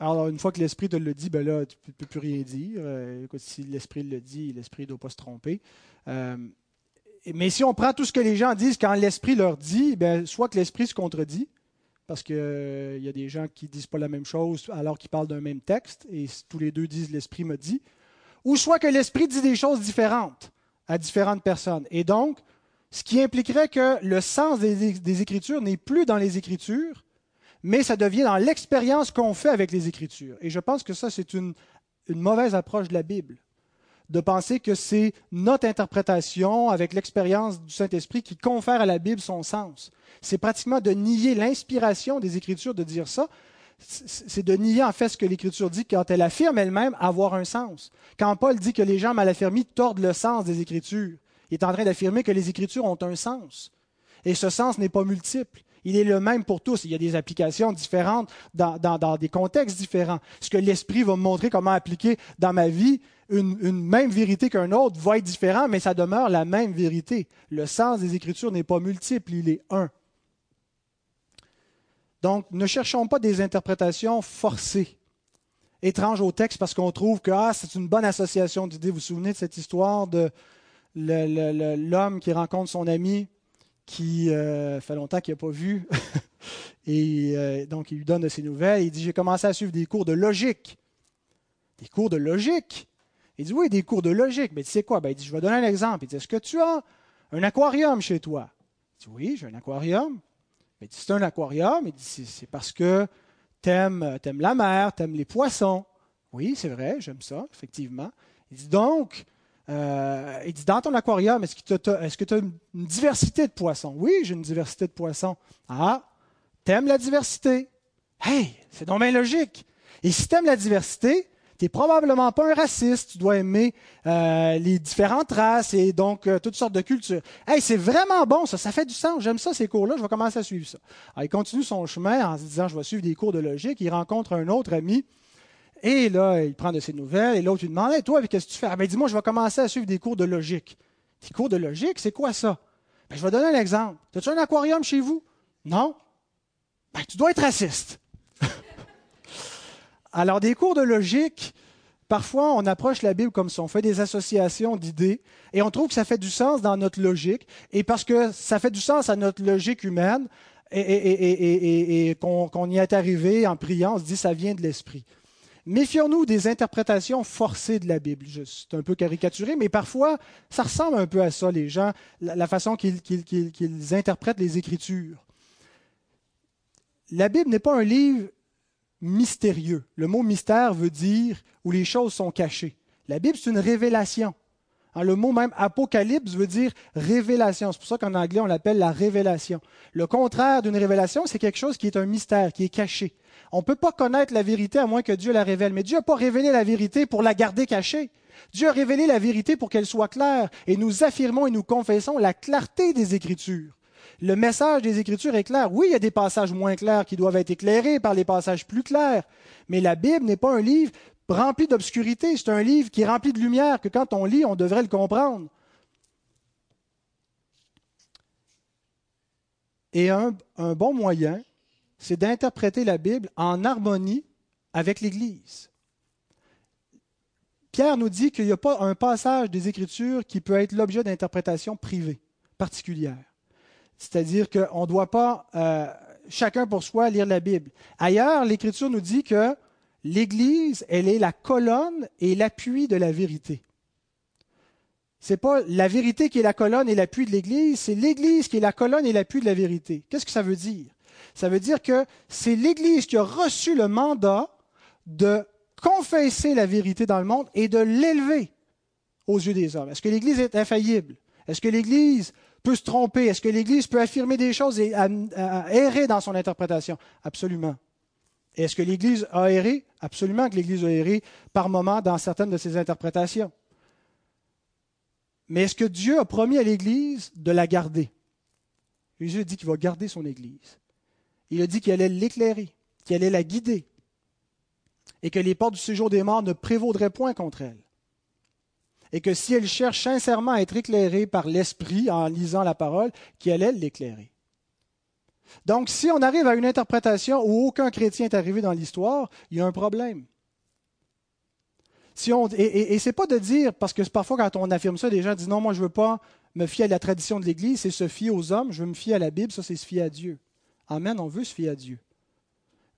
S1: Alors, une fois que l'Esprit te le dit, ben là, tu ne peux plus rien dire. Euh, si l'Esprit le dit, l'Esprit ne doit pas se tromper. Euh, mais si on prend tout ce que les gens disent quand l'Esprit leur dit, ben, soit que l'Esprit se contredit, parce qu'il euh, y a des gens qui ne disent pas la même chose alors qu'ils parlent d'un même texte, et tous les deux disent l'Esprit me dit, ou soit que l'Esprit dit des choses différentes à différentes personnes. Et donc, ce qui impliquerait que le sens des, Écritures n'est plus dans les Écritures, mais ça devient dans l'expérience qu'on fait avec les Écritures. Et je pense que ça, c'est une, mauvaise approche de la Bible, de penser que c'est notre interprétation avec l'expérience du Saint-Esprit qui confère à la Bible son sens. C'est pratiquement de nier l'inspiration des Écritures de dire ça, c'est de nier en fait ce que l'Écriture dit quand elle affirme elle-même avoir un sens. Quand Paul dit que les gens mal affermis tordent le sens des Écritures, il est en train d'affirmer que les Écritures ont un sens. Et ce sens n'est pas multiple. Il est le même pour tous. Il y a des applications différentes dans, des contextes différents. Ce que l'Esprit va me montrer comment appliquer dans ma vie, une, même vérité qu'un autre va être différent, mais ça demeure la même vérité. Le sens des Écritures n'est pas multiple, il est un. Donc, ne cherchons pas des interprétations forcées, étranges au texte, parce qu'on trouve que ah, c'est une bonne association d'idées. Vous vous souvenez de cette histoire de l'homme qui rencontre son ami qui euh, fait longtemps qu'il n'a pas vu. et euh, donc, il lui donne de ses nouvelles. Il dit J'ai commencé à suivre des cours de logique. Des cours de logique? Il dit Oui, des cours de logique. Mais tu sais quoi? Ben, Il dit Je vais donner un exemple. Il dit Est-ce que tu as un aquarium chez toi? Il dit Oui, j'ai un aquarium. Il dit C'est un aquarium. Il dit C'est parce que tu aimes la mer, tu aimes les poissons. Oui, c'est vrai, j'aime ça, effectivement. Il dit Donc, euh, il dit, dans ton aquarium, est-ce que tu as, une diversité de poissons? Oui, j'ai une diversité de poissons. Ah, t'aimes la diversité? Hey, c'est donc bien logique. Et si t'aimes la diversité, tu n'es probablement pas un raciste. Tu dois aimer euh, les différentes races et donc euh, toutes sortes de cultures. Hey, c'est vraiment bon, ça. Ça fait du sens. J'aime ça, ces cours-là. Je vais commencer à suivre ça. il continue son chemin en se disant, je vais suivre des cours de logique. Il rencontre un autre ami et là, il prend de ses nouvelles, et l'autre lui demande Toi, qu'est-ce que tu fais? Ben, Dis-moi, je vais commencer à suivre des cours de logique. Des cours de logique, c'est quoi ça? Ben, Je vais donner un exemple. As-tu un aquarium chez vous? Non? Ben, Tu dois être raciste. Alors, des cours de logique, parfois, on approche la Bible comme ça. On fait des associations d'idées, et on trouve que ça fait du sens dans notre logique, et parce que ça fait du sens à notre logique humaine, et, qu'on y est arrivé en priant, on se dit ça vient de l'esprit. Méfions-nous des interprétations forcées de la Bible. C'est un peu caricaturé, mais parfois, ça ressemble un peu à ça, les gens, la, façon qu'ils interprètent les Écritures. La Bible n'est pas un livre mystérieux. Le mot mystère veut dire où les choses sont cachées. La Bible, c'est une révélation. Hein, le mot même apocalypse veut dire révélation. C'est pour ça qu'en anglais, on l'appelle la révélation. Le contraire d'une révélation, c'est quelque chose qui est un mystère, qui est caché. On ne peut pas connaître la vérité à moins que Dieu la révèle. Mais Dieu n'a pas révélé la vérité pour la garder cachée. Dieu a révélé la vérité pour qu'elle soit claire. Et nous affirmons et nous confessons la clarté des Écritures. Le message des Écritures est clair. Oui, il y a des passages moins clairs qui doivent être éclairés par les passages plus clairs. Mais la Bible n'est pas un livre rempli d'obscurité. C'est un livre qui est rempli de lumière, que quand on lit, on devrait le comprendre. Et un, bon moyen c'est d'interpréter la Bible en harmonie avec l'Église. Pierre nous dit qu'il n'y a pas un passage des Écritures qui peut être l'objet d'interprétation privée, particulière. C'est-à-dire qu'on ne doit pas, euh, chacun pour soi, lire la Bible. Ailleurs, l'Écriture nous dit que l'Église, elle est la colonne et l'appui de la vérité. Ce n'est pas la vérité qui est la colonne et l'appui de l'Église, c'est l'Église qui est la colonne et l'appui de la vérité. Qu'est-ce que ça veut dire? Ça veut dire que c'est l'Église qui a reçu le mandat de confesser la vérité dans le monde et de l'élever aux yeux des hommes. Est-ce que l'Église est infaillible? Est-ce que l'Église peut se tromper? Est-ce que l'Église peut affirmer des choses et errer dans son interprétation? Absolument. Est-ce que l'Église a erré? Absolument que l'Église a erré par moments dans certaines de ses interprétations. Mais est-ce que Dieu a promis à l'Église de la garder? Jésus dit qu'il va garder son Église. Il a dit qu'il allait l'éclairer, qu'il allait la guider, et que les portes du séjour des morts ne prévaudraient point contre elle. Et que si elle cherche sincèrement à être éclairée par l'Esprit en lisant la parole, qu'il allait l'éclairer. Donc, si on arrive à une interprétation où aucun chrétien est arrivé dans l'histoire, il y a un problème. Si on, et, et, c'est pas de dire, parce que parfois quand on affirme ça, des gens disent non, moi je ne veux pas me fier à la tradition de l'Église, c'est se fier aux hommes, je veux me fier à la Bible, ça c'est se fier à Dieu. Amen, on veut se fier à Dieu.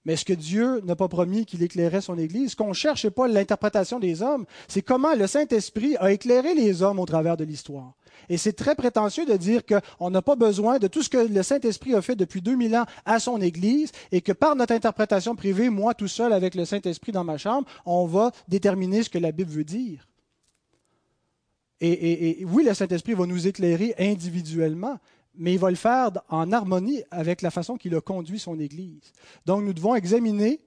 S1: Mais est-ce que Dieu n'a pas promis qu'il éclairait son Église? Ce qu'on cherche, ce n'est pas l'interprétation des hommes, c'est comment le Saint-Esprit a éclairé les hommes au travers de l'histoire. Et c'est très prétentieux de dire qu'on n'a pas besoin de tout ce que le Saint-Esprit a fait depuis 2000 ans à son Église et que par notre interprétation privée, moi tout seul avec le Saint-Esprit dans ma chambre, on va déterminer ce que la Bible veut dire. Et, et oui, le Saint-Esprit va nous éclairer individuellement, mais il va le faire en harmonie avec la façon qu'il a conduit son Église. Donc nous devons examiner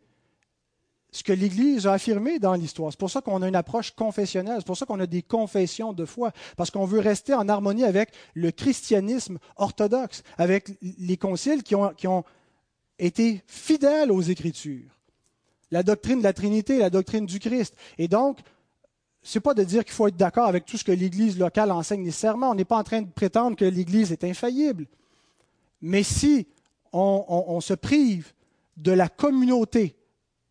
S1: ce que l'Église a affirmé dans l'histoire. C'est pour ça qu'on a une approche confessionnelle, c'est pour ça qu'on a des confessions de foi, parce qu'on veut rester en harmonie avec le christianisme orthodoxe, avec les conciles qui ont, été fidèles aux Écritures. La doctrine de la Trinité, la doctrine du Christ. Et donc, ce n'est pas de dire qu'il faut être d'accord avec tout ce que l'Église locale enseigne nécessairement. On n'est pas en train de prétendre que l'Église est infaillible. Mais si on, se prive de la communauté,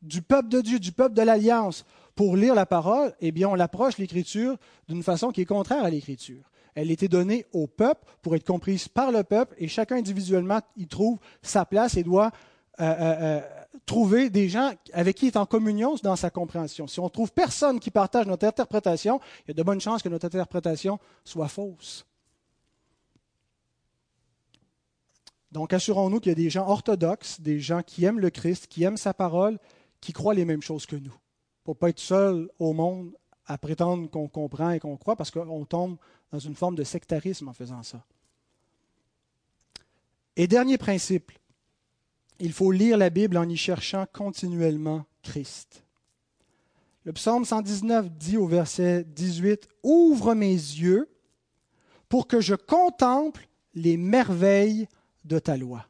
S1: du peuple de Dieu, du peuple de l'Alliance, pour lire la parole, eh bien, on approche l'Écriture d'une façon qui est contraire à l'Écriture. Elle était donnée au peuple pour être comprise par le peuple et chacun individuellement y trouve sa place et doit euh, euh, euh, trouver des gens avec qui il est en communion dans sa compréhension. Si on ne trouve personne qui partage notre interprétation, il y a de bonnes chances que notre interprétation soit fausse. Donc assurons-nous qu'il y a des gens orthodoxes, des gens qui aiment le Christ, qui aiment sa parole, qui croient les mêmes choses que nous. Pour ne pas être seul au monde à prétendre qu'on comprend et qu'on croit, parce qu'on tombe dans une forme de sectarisme en faisant ça. Et dernier principe, il faut lire la Bible en y cherchant continuellement Christ. Le psaume 119 dit au verset 18, Ouvre mes yeux pour que je contemple les merveilles de ta loi.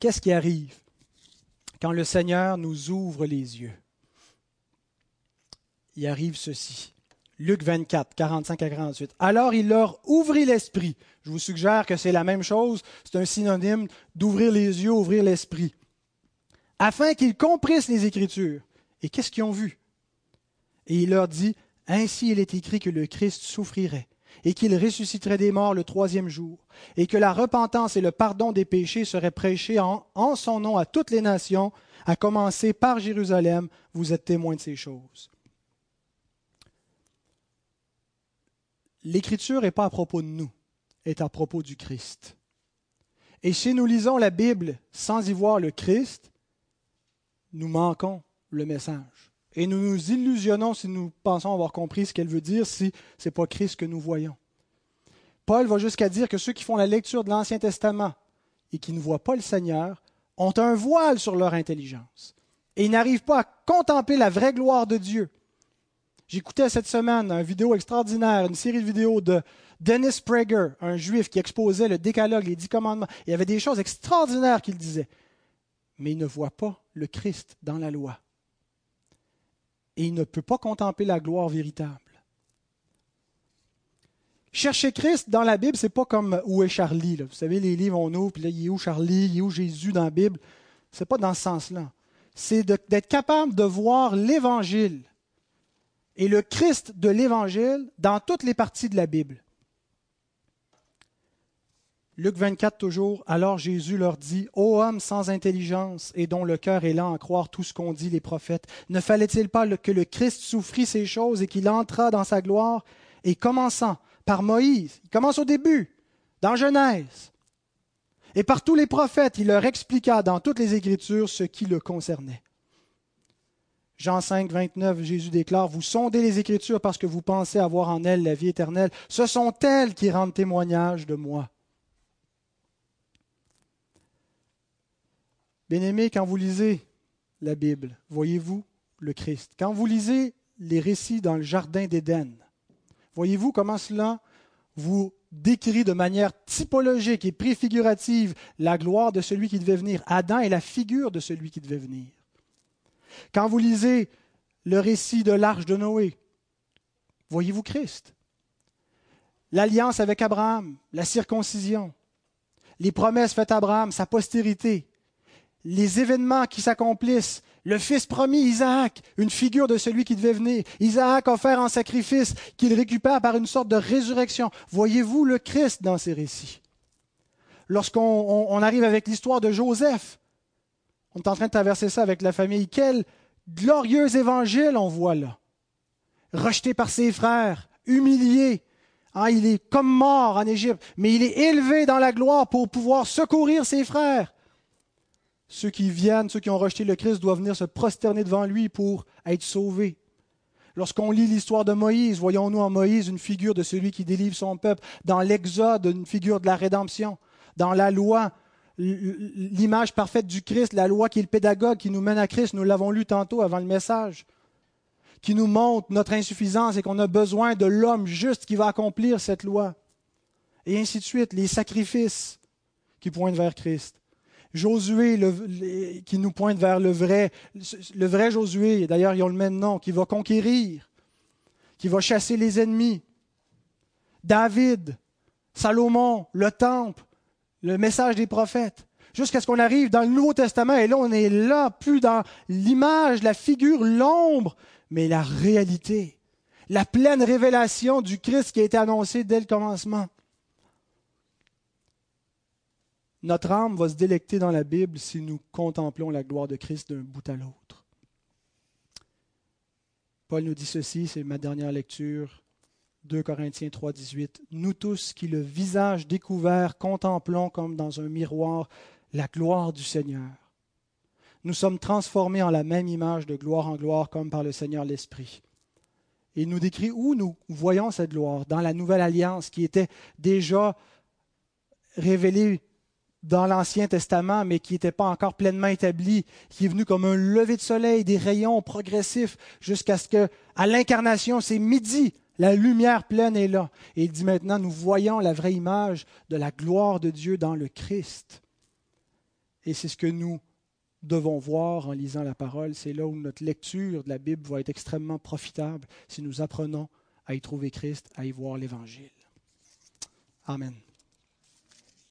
S1: Qu'est-ce qui arrive quand le Seigneur nous ouvre les yeux? Il arrive ceci. Luc 24, 45 à 48. Alors il leur ouvrit l'esprit. Je vous suggère que c'est la même chose, c'est un synonyme d'ouvrir les yeux, ouvrir l'esprit, afin qu'ils comprissent les Écritures. Et qu'est-ce qu'ils ont vu? Et il leur dit, Ainsi il est écrit que le Christ souffrirait, et qu'il ressusciterait des morts le troisième jour, et que la repentance et le pardon des péchés seraient prêchés en, son nom à toutes les nations, à commencer par Jérusalem. Vous êtes témoins de ces choses. l'écriture n'est pas à propos de nous, est à propos du Christ. Et si nous lisons la Bible sans y voir le Christ, nous manquons le message. Et nous nous illusionnons si nous pensons avoir compris ce qu'elle veut dire si ce n'est pas Christ que nous voyons. Paul va jusqu'à dire que ceux qui font la lecture de l'Ancien Testament et qui ne voient pas le Seigneur ont un voile sur leur intelligence. Et ils n'arrivent pas à contempler la vraie gloire de Dieu. J'écoutais cette semaine une vidéo extraordinaire, une série de vidéos de Dennis Prager, un juif qui exposait le décalogue, les dix commandements. Il y avait des choses extraordinaires qu'il disait. Mais il ne voit pas le Christ dans la loi. Et il ne peut pas contempler la gloire véritable. Chercher Christ dans la Bible, c'est pas comme où est Charlie. Vous savez, les livres, on ouvre, puis là, il est où Charlie, il est où Jésus dans la Bible. C'est pas dans ce sens-là. C'est d'être capable de voir l'Évangile et le Christ de l'Évangile dans toutes les parties de la Bible. Luc 24 toujours, alors Jésus leur dit, Ô homme sans intelligence et dont le cœur est lent à croire tout ce qu'ont dit les prophètes, ne fallait-il pas que le Christ souffrit ces choses et qu'il entra dans sa gloire Et commençant par Moïse, il commence au début, dans Genèse, et par tous les prophètes, il leur expliqua dans toutes les Écritures ce qui le concernait. Jean 5, 29, Jésus déclare, Vous sondez les Écritures parce que vous pensez avoir en elles la vie éternelle. Ce sont elles qui rendent témoignage de moi. Bien-aimés, quand vous lisez la Bible, voyez-vous le Christ? Quand vous lisez les récits dans le Jardin d'Éden, voyez-vous comment cela vous décrit de manière typologique et préfigurative la gloire de celui qui devait venir. Adam est la figure de celui qui devait venir? Quand vous lisez le récit de l'arche de Noé, voyez-vous Christ? L'alliance avec Abraham, la circoncision, les promesses faites à Abraham, sa postérité, les événements qui s'accomplissent, le fils promis, Isaac, une figure de celui qui devait venir. Isaac offert en sacrifice qu'il récupère par une sorte de résurrection. Voyez-vous le Christ dans ces récits? Lorsqu'on arrive avec l'histoire de Joseph, on est en train de traverser ça avec la famille. Quel glorieux évangile on voit là. Rejeté par ses frères, humilié. Hein, il est comme mort en Égypte, mais il est élevé dans la gloire pour pouvoir secourir ses frères. Ceux qui viennent, ceux qui ont rejeté le Christ, doivent venir se prosterner devant lui pour être sauvés. Lorsqu'on lit l'histoire de Moïse, voyons-nous en Moïse une figure de celui qui délivre son peuple. Dans l'Exode, une figure de la rédemption. Dans la loi, l'image parfaite du Christ, la loi qui est le pédagogue, qui nous mène à Christ, nous l'avons lu tantôt avant le message, qui nous montre notre insuffisance et qu'on a besoin de l'homme juste qui va accomplir cette loi. Et ainsi de suite, les sacrifices qui pointent vers Christ. Josué qui nous pointe vers le vrai, le vrai Josué, d'ailleurs ils ont le même nom, qui va conquérir, qui va chasser les ennemis. David, Salomon, le temple, le message des prophètes, jusqu'à ce qu'on arrive dans le Nouveau Testament, et là on est là, plus dans l'image, la figure, l'ombre, mais la réalité, la pleine révélation du Christ qui a été annoncé dès le commencement. Notre âme va se délecter dans la Bible si nous contemplons la gloire de Christ d'un bout à l'autre. Paul nous dit ceci, c'est ma dernière lecture, 2 Corinthiens 3, 18. Nous tous qui le visage découvert contemplons comme dans un miroir la gloire du Seigneur. Nous sommes transformés en la même image de gloire en gloire comme par le Seigneur l'Esprit. Il nous décrit où nous voyons cette gloire, dans la nouvelle alliance qui était déjà révélée dans l'Ancien Testament, mais qui n'était pas encore pleinement établie, qui est venue comme un lever de soleil, des rayons progressifs, jusqu'à ce que, à l'incarnation, c'est midi, la lumière pleine est là. Et il dit maintenant, nous voyons la vraie image de la gloire de Dieu dans le Christ. Et c'est ce que nous devons voir en lisant la parole. C'est là où notre lecture de la Bible va être extrêmement profitable si nous apprenons à y trouver Christ, à y voir l'Évangile. Amen.